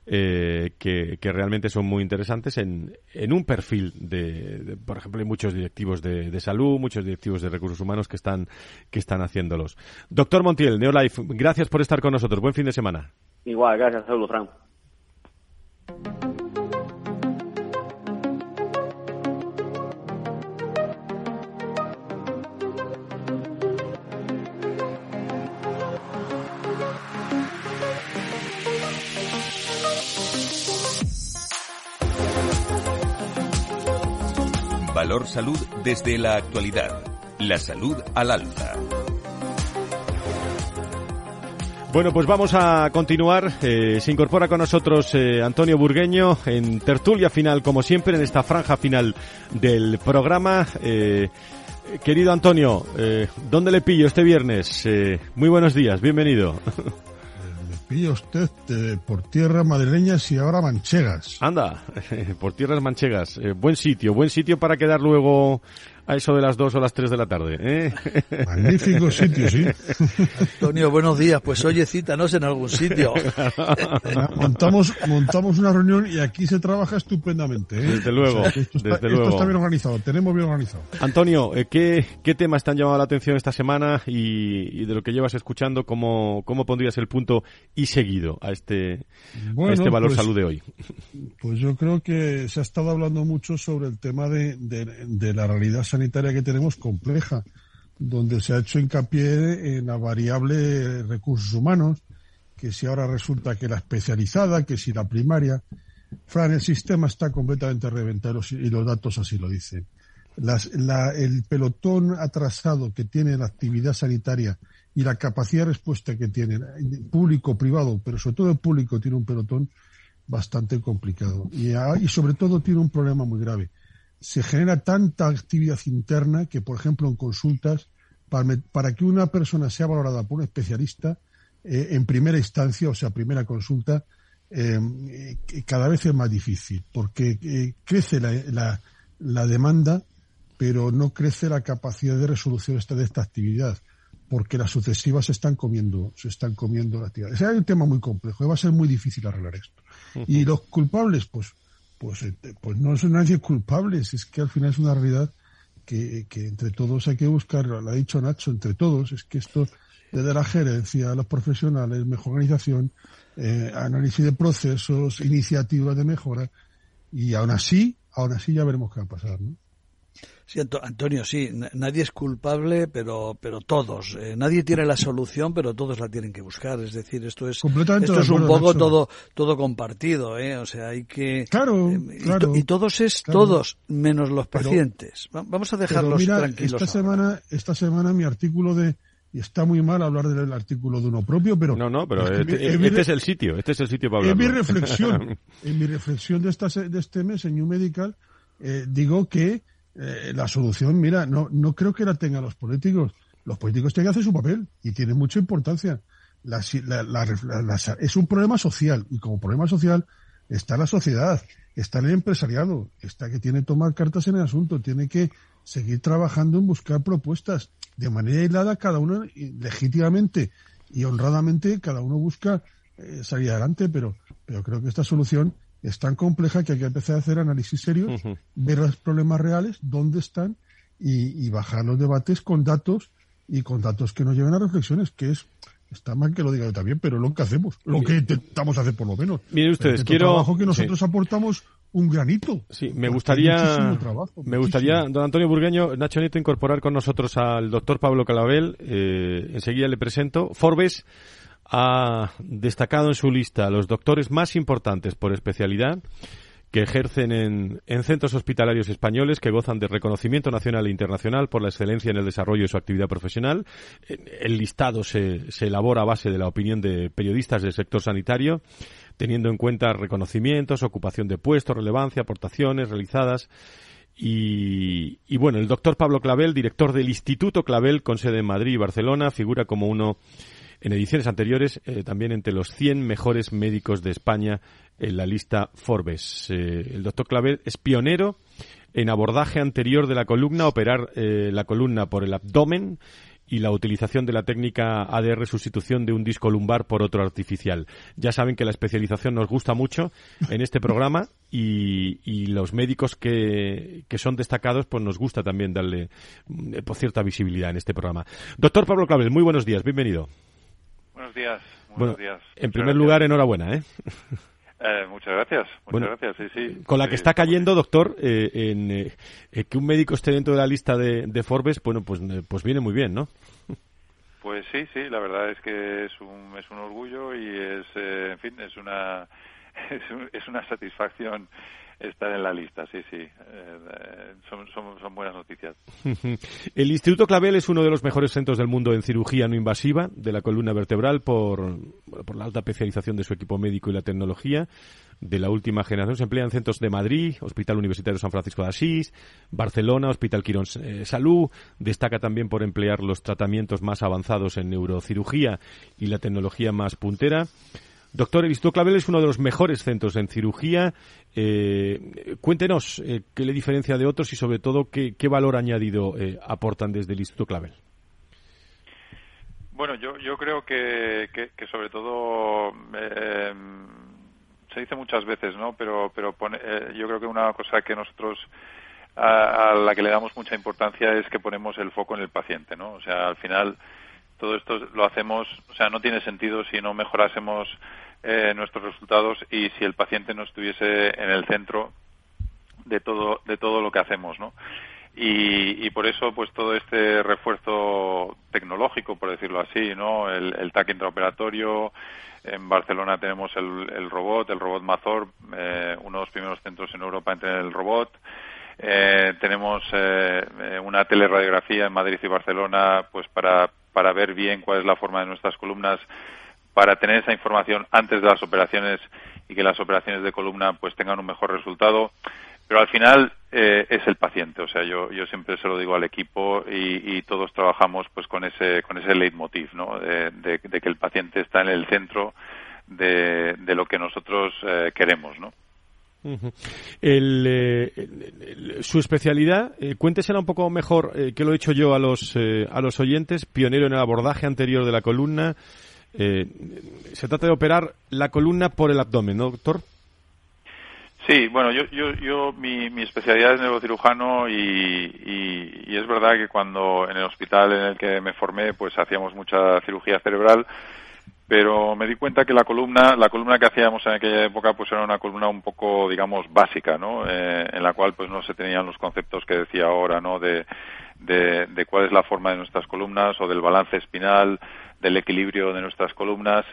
Speaker 2: que, que, realmente son muy interesantes en, en un perfil de, por ejemplo, hay muchos directivos de, de salud, muchos directivos de recursos humanos que están que están haciéndolos. Doctor Montiel, Neolife, gracias por estar con nosotros. Buen fin de semana.
Speaker 8: Igual, gracias, saludos, Fran.
Speaker 1: Valor Salud desde la actualidad. La salud al alza.
Speaker 2: Bueno, pues vamos a continuar. Eh, se incorpora con nosotros eh, Antonio Burgueño en tertulia final, como siempre, en esta franja final del programa. Eh, querido Antonio, ¿dónde le pillo este viernes? muy buenos días, bienvenido.
Speaker 9: Le pillo usted por tierras madrileñas y ahora manchegas.
Speaker 2: Anda, por tierras manchegas. buen sitio, buen sitio para quedar luego a eso de las 2 o las 3 de la tarde. ¿eh?
Speaker 9: Magnífico sitio, sí.
Speaker 6: Antonio, buenos días. Pues oye, cítanos en algún sitio.
Speaker 9: montamos, montamos una reunión y aquí se trabaja estupendamente. ¿eh?
Speaker 2: Desde luego,
Speaker 9: esto, está,
Speaker 2: desde luego.
Speaker 9: está bien organizado, tenemos bien organizado.
Speaker 2: Antonio, eh, ¿qué, ¿qué temas te han llamado la atención esta semana y, de lo que llevas escuchando, cómo, cómo pondrías el punto y seguido a este, a este valor
Speaker 9: pues,
Speaker 2: salud de hoy?
Speaker 9: Pues yo creo que se ha estado hablando mucho sobre el tema de, de, de la realidad sanitaria que tenemos compleja, donde se ha hecho hincapié en la variable recursos humanos, que si ahora resulta que la especializada, que si la primaria. Fran, el sistema está completamente reventado y los datos así lo dicen. el pelotón atrasado que tiene la actividad sanitaria y la capacidad de respuesta que tiene público, privado, pero sobre todo el público tiene un pelotón bastante complicado. Y, y sobre todo tiene un problema muy grave se genera tanta actividad interna que, por ejemplo, en consultas, para, que una persona sea valorada por un especialista eh, en primera instancia, o sea, primera consulta, eh, cada vez es más difícil, porque eh, crece la, la, demanda, pero no crece la capacidad de resolución de esta actividad, porque las sucesivas se están comiendo, se están comiendo la actividad. Ese es un tema muy complejo, va a ser muy difícil arreglar esto. Y los culpables, pues, pues, eh, pues no son nadie culpables, es que al final es una realidad que, que entre todos hay que buscar, lo ha dicho Nacho, entre todos, es que esto desde la gerencia, los profesionales, mejor organización, eh, análisis de procesos, iniciativas de mejora, y aún así, aún así ya veremos qué va a pasar, ¿no?
Speaker 6: Sí, Antonio, sí, nadie es culpable, pero, pero todos. Eh, nadie tiene la solución, pero todos la tienen que buscar. Es decir, esto es, esto es un poco todo, todo compartido, ¿eh? O sea, hay que.
Speaker 9: Claro,
Speaker 6: eh,
Speaker 9: claro
Speaker 6: y, todos es todos, menos los pacientes. Vamos a dejarlos
Speaker 9: mira,
Speaker 6: tranquilos.
Speaker 9: Esta semana, esta semana mi artículo de y está muy mal hablar del artículo de uno propio, pero...
Speaker 2: No, no, pero este, este es el sitio, este es el sitio para hablar.
Speaker 9: En mi reflexión, en mi reflexión de, esta, de este mes en New Medical, eh, digo que eh, la solución, mira, no, no creo que la tengan los políticos. Los políticos tienen que hacer su papel y tiene mucha importancia. es un problema social y como problema social está la sociedad, está el empresariado, está que tiene que tomar cartas en el asunto, tiene que seguir trabajando en buscar propuestas de manera aislada, cada uno legítimamente y honradamente, cada uno busca eh, salir adelante, pero, pero creo que esta solución es tan compleja que hay que empezar a hacer análisis serios, ver los problemas reales, dónde están y, bajar los debates con datos y con datos que nos lleven a reflexiones, que es está mal que lo diga yo también, pero lo que hacemos, lo que intentamos hacer por lo menos.
Speaker 2: Miren ustedes, quiero
Speaker 9: trabajo que nosotros aportamos un granito.
Speaker 2: Sí, me gustaría, me gustaría, don Antonio Burgueño, Nacho Nieto, incorporar con nosotros al doctor Pablo Calabel. Eh, enseguida le presento. Forbes ha destacado en su lista los doctores más importantes por especialidad que ejercen en, centros hospitalarios españoles que gozan de reconocimiento nacional e internacional por la excelencia en el desarrollo de su actividad profesional. El listado se, se elabora a base de la opinión de periodistas del sector sanitario, teniendo en cuenta reconocimientos, ocupación de puestos, relevancia, aportaciones realizadas. Y, y, bueno, el doctor Pablo Clavel, director del Instituto Clavel con sede en Madrid y Barcelona, figura como uno en ediciones anteriores eh, también entre los 100 mejores médicos de España en la lista Forbes. Eh, el doctor Clavel es pionero en abordaje anterior de la columna, operar eh, la columna por el abdomen y la utilización de la técnica ADR sustitución de un disco lumbar por otro artificial. Ya saben que la especialización nos gusta mucho en este programa y, los médicos que, son destacados pues nos gusta también darle por cierta visibilidad en este programa. Doctor Pablo Clavel, muy buenos días, bienvenido.
Speaker 10: Buenos días. Buenos días.
Speaker 2: En primer lugar, enhorabuena, ¿eh?
Speaker 10: ¿eh? muchas gracias, muchas gracias, sí, sí.
Speaker 2: Con la que está cayendo, doctor, eh, en eh, que un médico esté dentro de la lista de, de Forbes, bueno, pues, pues viene muy bien, ¿no?
Speaker 10: Pues sí, sí, la verdad es que es un, es un orgullo y es, en fin, es una, es una satisfacción estar en la lista, sí, sí. Eh, son, son, buenas noticias.
Speaker 2: El Instituto Clavel es uno de los mejores centros del mundo en cirugía no invasiva de la columna vertebral por, la alta especialización de su equipo médico y la tecnología de la última generación. Se emplea en centros de Madrid, Hospital Universitario San Francisco de Asís, Barcelona, Hospital Quirón eh, Salud. Destaca también por emplear los tratamientos más avanzados en neurocirugía y la tecnología más puntera. Doctor, el Instituto Clavel es uno de los mejores centros en cirugía. Eh, cuéntenos eh, qué le diferencia de otros y, sobre todo, qué, valor añadido eh, aportan desde el Instituto Clavel.
Speaker 10: Bueno, yo, yo creo que, sobre todo se dice muchas veces, ¿no? Pero, pero yo creo que una cosa que nosotros a, a, la que le damos mucha importancia es que ponemos el foco en el paciente, ¿no? O sea, al final todo esto lo hacemos, o sea, no tiene sentido si no mejorásemos eh, nuestros resultados y si el paciente no estuviese en el centro de todo de todo lo que hacemos, ¿no? Y, por eso, pues todo este refuerzo tecnológico, por decirlo así, ¿no? El, el TAC intraoperatorio, en Barcelona tenemos el, robot, el robot Mazor, eh, uno de los primeros centros en Europa en tener el robot. Eh, tenemos eh, una teleradiografía en Madrid y Barcelona, pues para, para ver bien cuál es la forma de nuestras columnas para tener esa información antes de las operaciones y que las operaciones de columna pues tengan un mejor resultado. Pero al final eh, es el paciente, o sea, yo, yo siempre se lo digo al equipo y, todos trabajamos pues con ese, con ese leitmotiv, ¿no? De, que el paciente está en el centro de, lo que nosotros eh, queremos, ¿no?
Speaker 2: Eh, su especialidad, cuéntesela un poco mejor que lo he hecho yo a los, a los oyentes, pionero en el abordaje anterior de la columna, eh, se trata de operar la columna por el abdomen, ¿no, doctor?
Speaker 10: Sí, bueno, yo, yo, yo mi, mi especialidad es neurocirujano y, y, es verdad que cuando en el hospital en el que me formé, pues hacíamos mucha cirugía cerebral, pero me di cuenta que la columna, la columna que hacíamos en aquella época, pues era una columna un poco, digamos, básica, ¿no? Eh, en la cual, pues no se tenían los conceptos que decía ahora, ¿no? De, de, de cuál es la forma de nuestras columnas o del balance espinal, del equilibrio de nuestras columnas,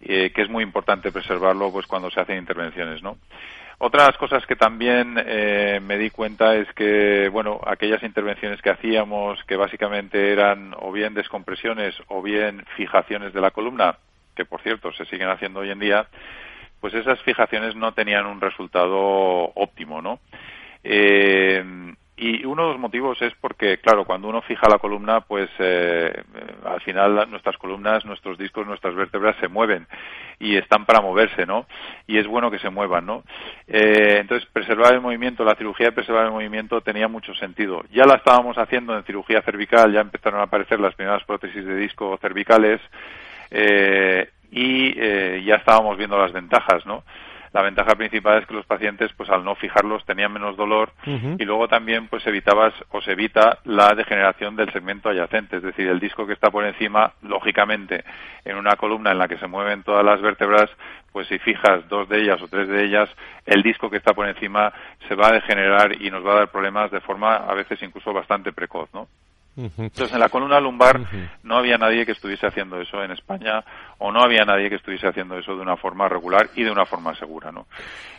Speaker 10: eh, que es muy importante preservarlo pues cuando se hacen intervenciones, ¿no? Otras cosas que también eh, me di cuenta es que, bueno, aquellas intervenciones que hacíamos, que básicamente eran o bien descompresiones o bien fijaciones de la columna, que por cierto se siguen haciendo hoy en día, pues esas fijaciones no tenían un resultado óptimo, ¿no? Eh, Y uno de los motivos es porque, claro, cuando uno fija la columna, pues eh, al final nuestras columnas, nuestros discos, nuestras vértebras se mueven y están para moverse, ¿no? Y es bueno que se muevan, ¿no? Eh, entonces, preservar el movimiento, la cirugía de preservar el movimiento tenía mucho sentido. Ya la estábamos haciendo en cirugía cervical, ya empezaron a aparecer las primeras prótesis de disco cervicales eh, y eh, ya estábamos viendo las ventajas, ¿no? La ventaja principal es que los pacientes, pues al no fijarlos, tenían menos dolor y luego también, pues evitabas o se evita la degeneración del segmento adyacente, es decir, el disco que está por encima, lógicamente, en una columna en la que se mueven todas las vértebras, pues si fijas dos de ellas o tres de ellas, el disco que está por encima se va a degenerar y nos va a dar problemas de forma a veces incluso bastante precoz, ¿no? Entonces, en la columna lumbar no había nadie que estuviese haciendo eso en España o no había nadie que estuviese haciendo eso de una forma regular y de una forma segura, ¿no?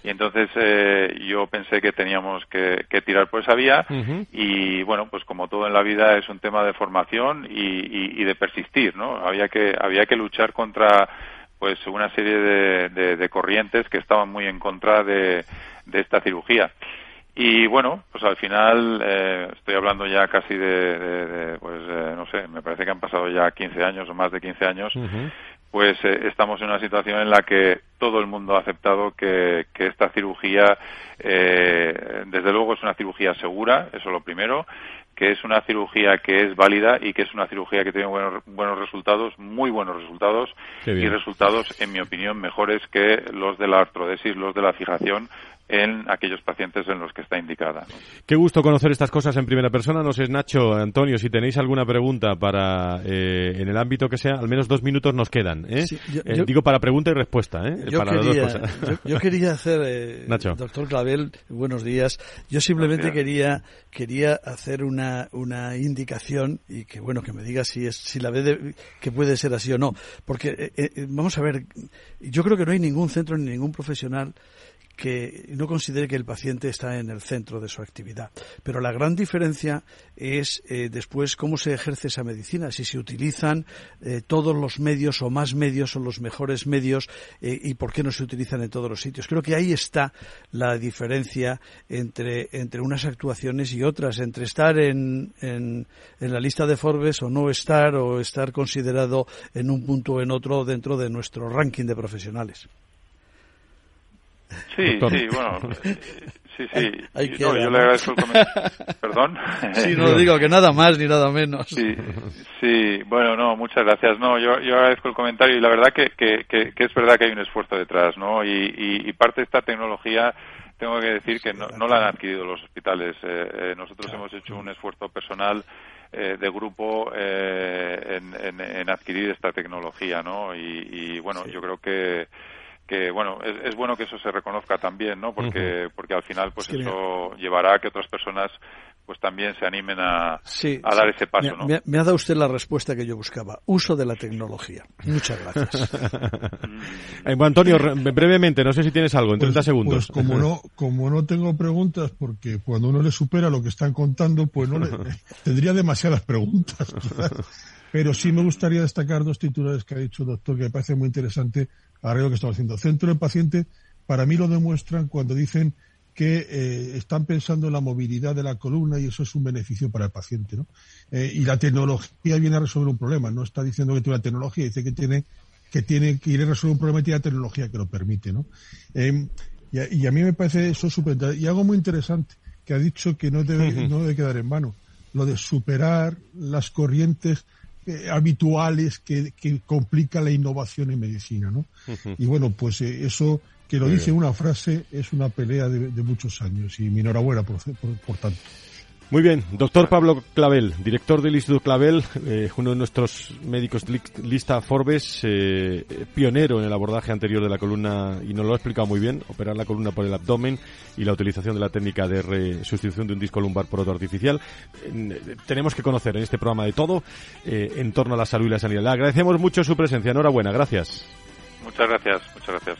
Speaker 10: Y entonces eh, yo pensé que teníamos que, tirar por esa vía y, bueno, pues como todo en la vida es un tema de formación y, de persistir, ¿no? Había que, había que luchar contra pues una serie de, corrientes que estaban muy en contra de esta cirugía. Y bueno, pues al final eh, estoy hablando ya casi de, pues eh, no sé, me parece que han pasado ya 15 años o más de 15 años, pues eh, estamos en una situación en la que todo el mundo ha aceptado que, que esta cirugía, desde luego es una cirugía segura, eso es lo primero, que es una cirugía que es válida y que es una cirugía que tiene buenos, buenos resultados, muy buenos resultados y resultados, en mi opinión, mejores que los de la artrodesis, los de la fijación en aquellos pacientes en los que está indicada.
Speaker 2: Qué gusto conocer estas cosas en primera persona. No sé, Nacho, Antonio, si tenéis alguna pregunta para, eh, en el ámbito que sea, al menos dos minutos nos quedan. ¿eh? eh digo para pregunta y respuesta. ¿eh?
Speaker 6: Yo,
Speaker 2: para
Speaker 6: quería, yo, quería hacer, doctor Clavel, buenos días. Yo simplemente quería quería hacer una, una indicación y que bueno que me diga si es si la ve que puede ser así o no, porque vamos a ver, yo creo que no hay ningún centro ni ningún profesional que no considere que el paciente está en el centro de su actividad. Pero la gran diferencia es eh, después cómo se ejerce esa medicina, si se utilizan eh, todos los medios o más medios o los mejores medios eh, y por qué no se utilizan en todos los sitios. Creo que ahí está la diferencia entre, entre unas actuaciones y otras, entre estar en, en, en la lista de Forbes o no estar o estar considerado en un punto o en otro dentro de nuestro ranking de profesionales.
Speaker 10: Sí, sí, bueno. Sí, sí. yo le agradezco el comentario. ¿Perdón?
Speaker 6: Sí, no digo que nada más ni nada menos.
Speaker 10: Sí, sí, bueno, no, muchas gracias. No, yo, yo agradezco el comentario y la verdad que, que, que, es verdad que hay un esfuerzo detrás, ¿no? Y, y, parte de esta tecnología tengo que decir que no, no la han adquirido los hospitales. Eh, eh, nosotros hemos hecho un esfuerzo personal eh, de grupo en, en, en, adquirir esta tecnología, ¿no? Y, y bueno, yo creo que que bueno es, bueno que eso se reconozca también no porque porque al final pues eso llevará a que otras personas pues también se animen a, a dar ese paso
Speaker 6: me, ¿no? me, ha dado usted la respuesta que yo buscaba. Uso de la tecnología. Muchas gracias.
Speaker 2: Eh, Antonio brevemente no sé si tienes algo en 30 pues, segundos.
Speaker 9: pues como no como no tengo preguntas porque cuando uno le supera lo que están contando pues no le, tendría demasiadas preguntas pero sí me gustaría destacar dos titulares que ha dicho el doctor que me parece muy interesante arreglo que estamos haciendo. Centro del paciente, para mí lo demuestran cuando dicen que eh, están pensando en la movilidad de la columna y eso es un beneficio para el paciente. ¿no? Eh, y la tecnología viene a resolver un problema, no está diciendo que tiene una tecnología, dice que tiene que tiene que ir a resolver un problema y tiene la tecnología que lo permite. ¿no? Eh, y, a, mí me parece eso súper Y algo muy interesante que ha dicho que no debe, no debe quedar en vano, lo de superar las corrientes eh, habituales que, que complica la innovación en medicina, ¿no? Y bueno, pues eh, eso que lo dice una frase es una pelea de, muchos años y mi enhorabuena por, por tanto.
Speaker 2: Muy bien, doctor Pablo Clavel, director del Instituto Clavel, eh, uno de nuestros médicos lista Forbes, eh, pionero en el abordaje anterior de la columna y nos lo ha explicado muy bien, operar la columna por el abdomen y la utilización de la técnica de sustitución de un disco lumbar por otro artificial. tenemos que conocer en este programa de todo eh, en torno a la salud y la sanidad. Le agradecemos mucho su presencia. Enhorabuena, gracias.
Speaker 10: Muchas gracias, muchas gracias.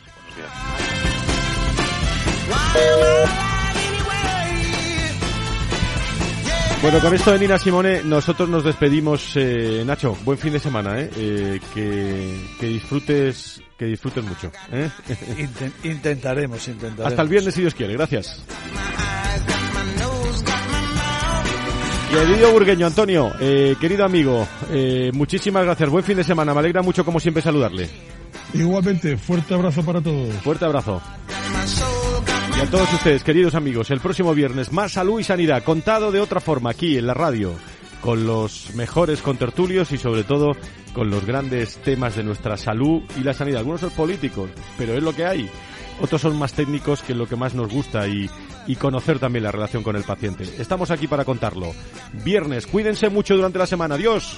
Speaker 2: Bueno, con esto de Nina Simone, nosotros nos despedimos. Eh, Nacho, buen fin de semana, ¿eh? eh que, disfrutes que disfrutes mucho. ¿eh?
Speaker 6: intentaremos, intentaremos.
Speaker 2: Hasta el viernes, si Dios quiere. Gracias. Y Edidio Burgueño, Antonio, eh, querido amigo, eh, muchísimas gracias. Buen fin de semana. Me alegra mucho, como siempre, saludarle.
Speaker 9: Igualmente, fuerte abrazo para todos.
Speaker 2: Fuerte abrazo. A todos ustedes, queridos amigos, el próximo viernes más salud y sanidad, contado de otra forma aquí en la radio, con los mejores contertulios y sobre todo con los grandes temas de nuestra salud y la sanidad. Algunos son políticos, pero es lo que hay. Otros son más técnicos que es lo que más nos gusta y, y conocer también la relación con el paciente. Estamos aquí para contarlo. Viernes, cuídense mucho durante la semana. Adiós.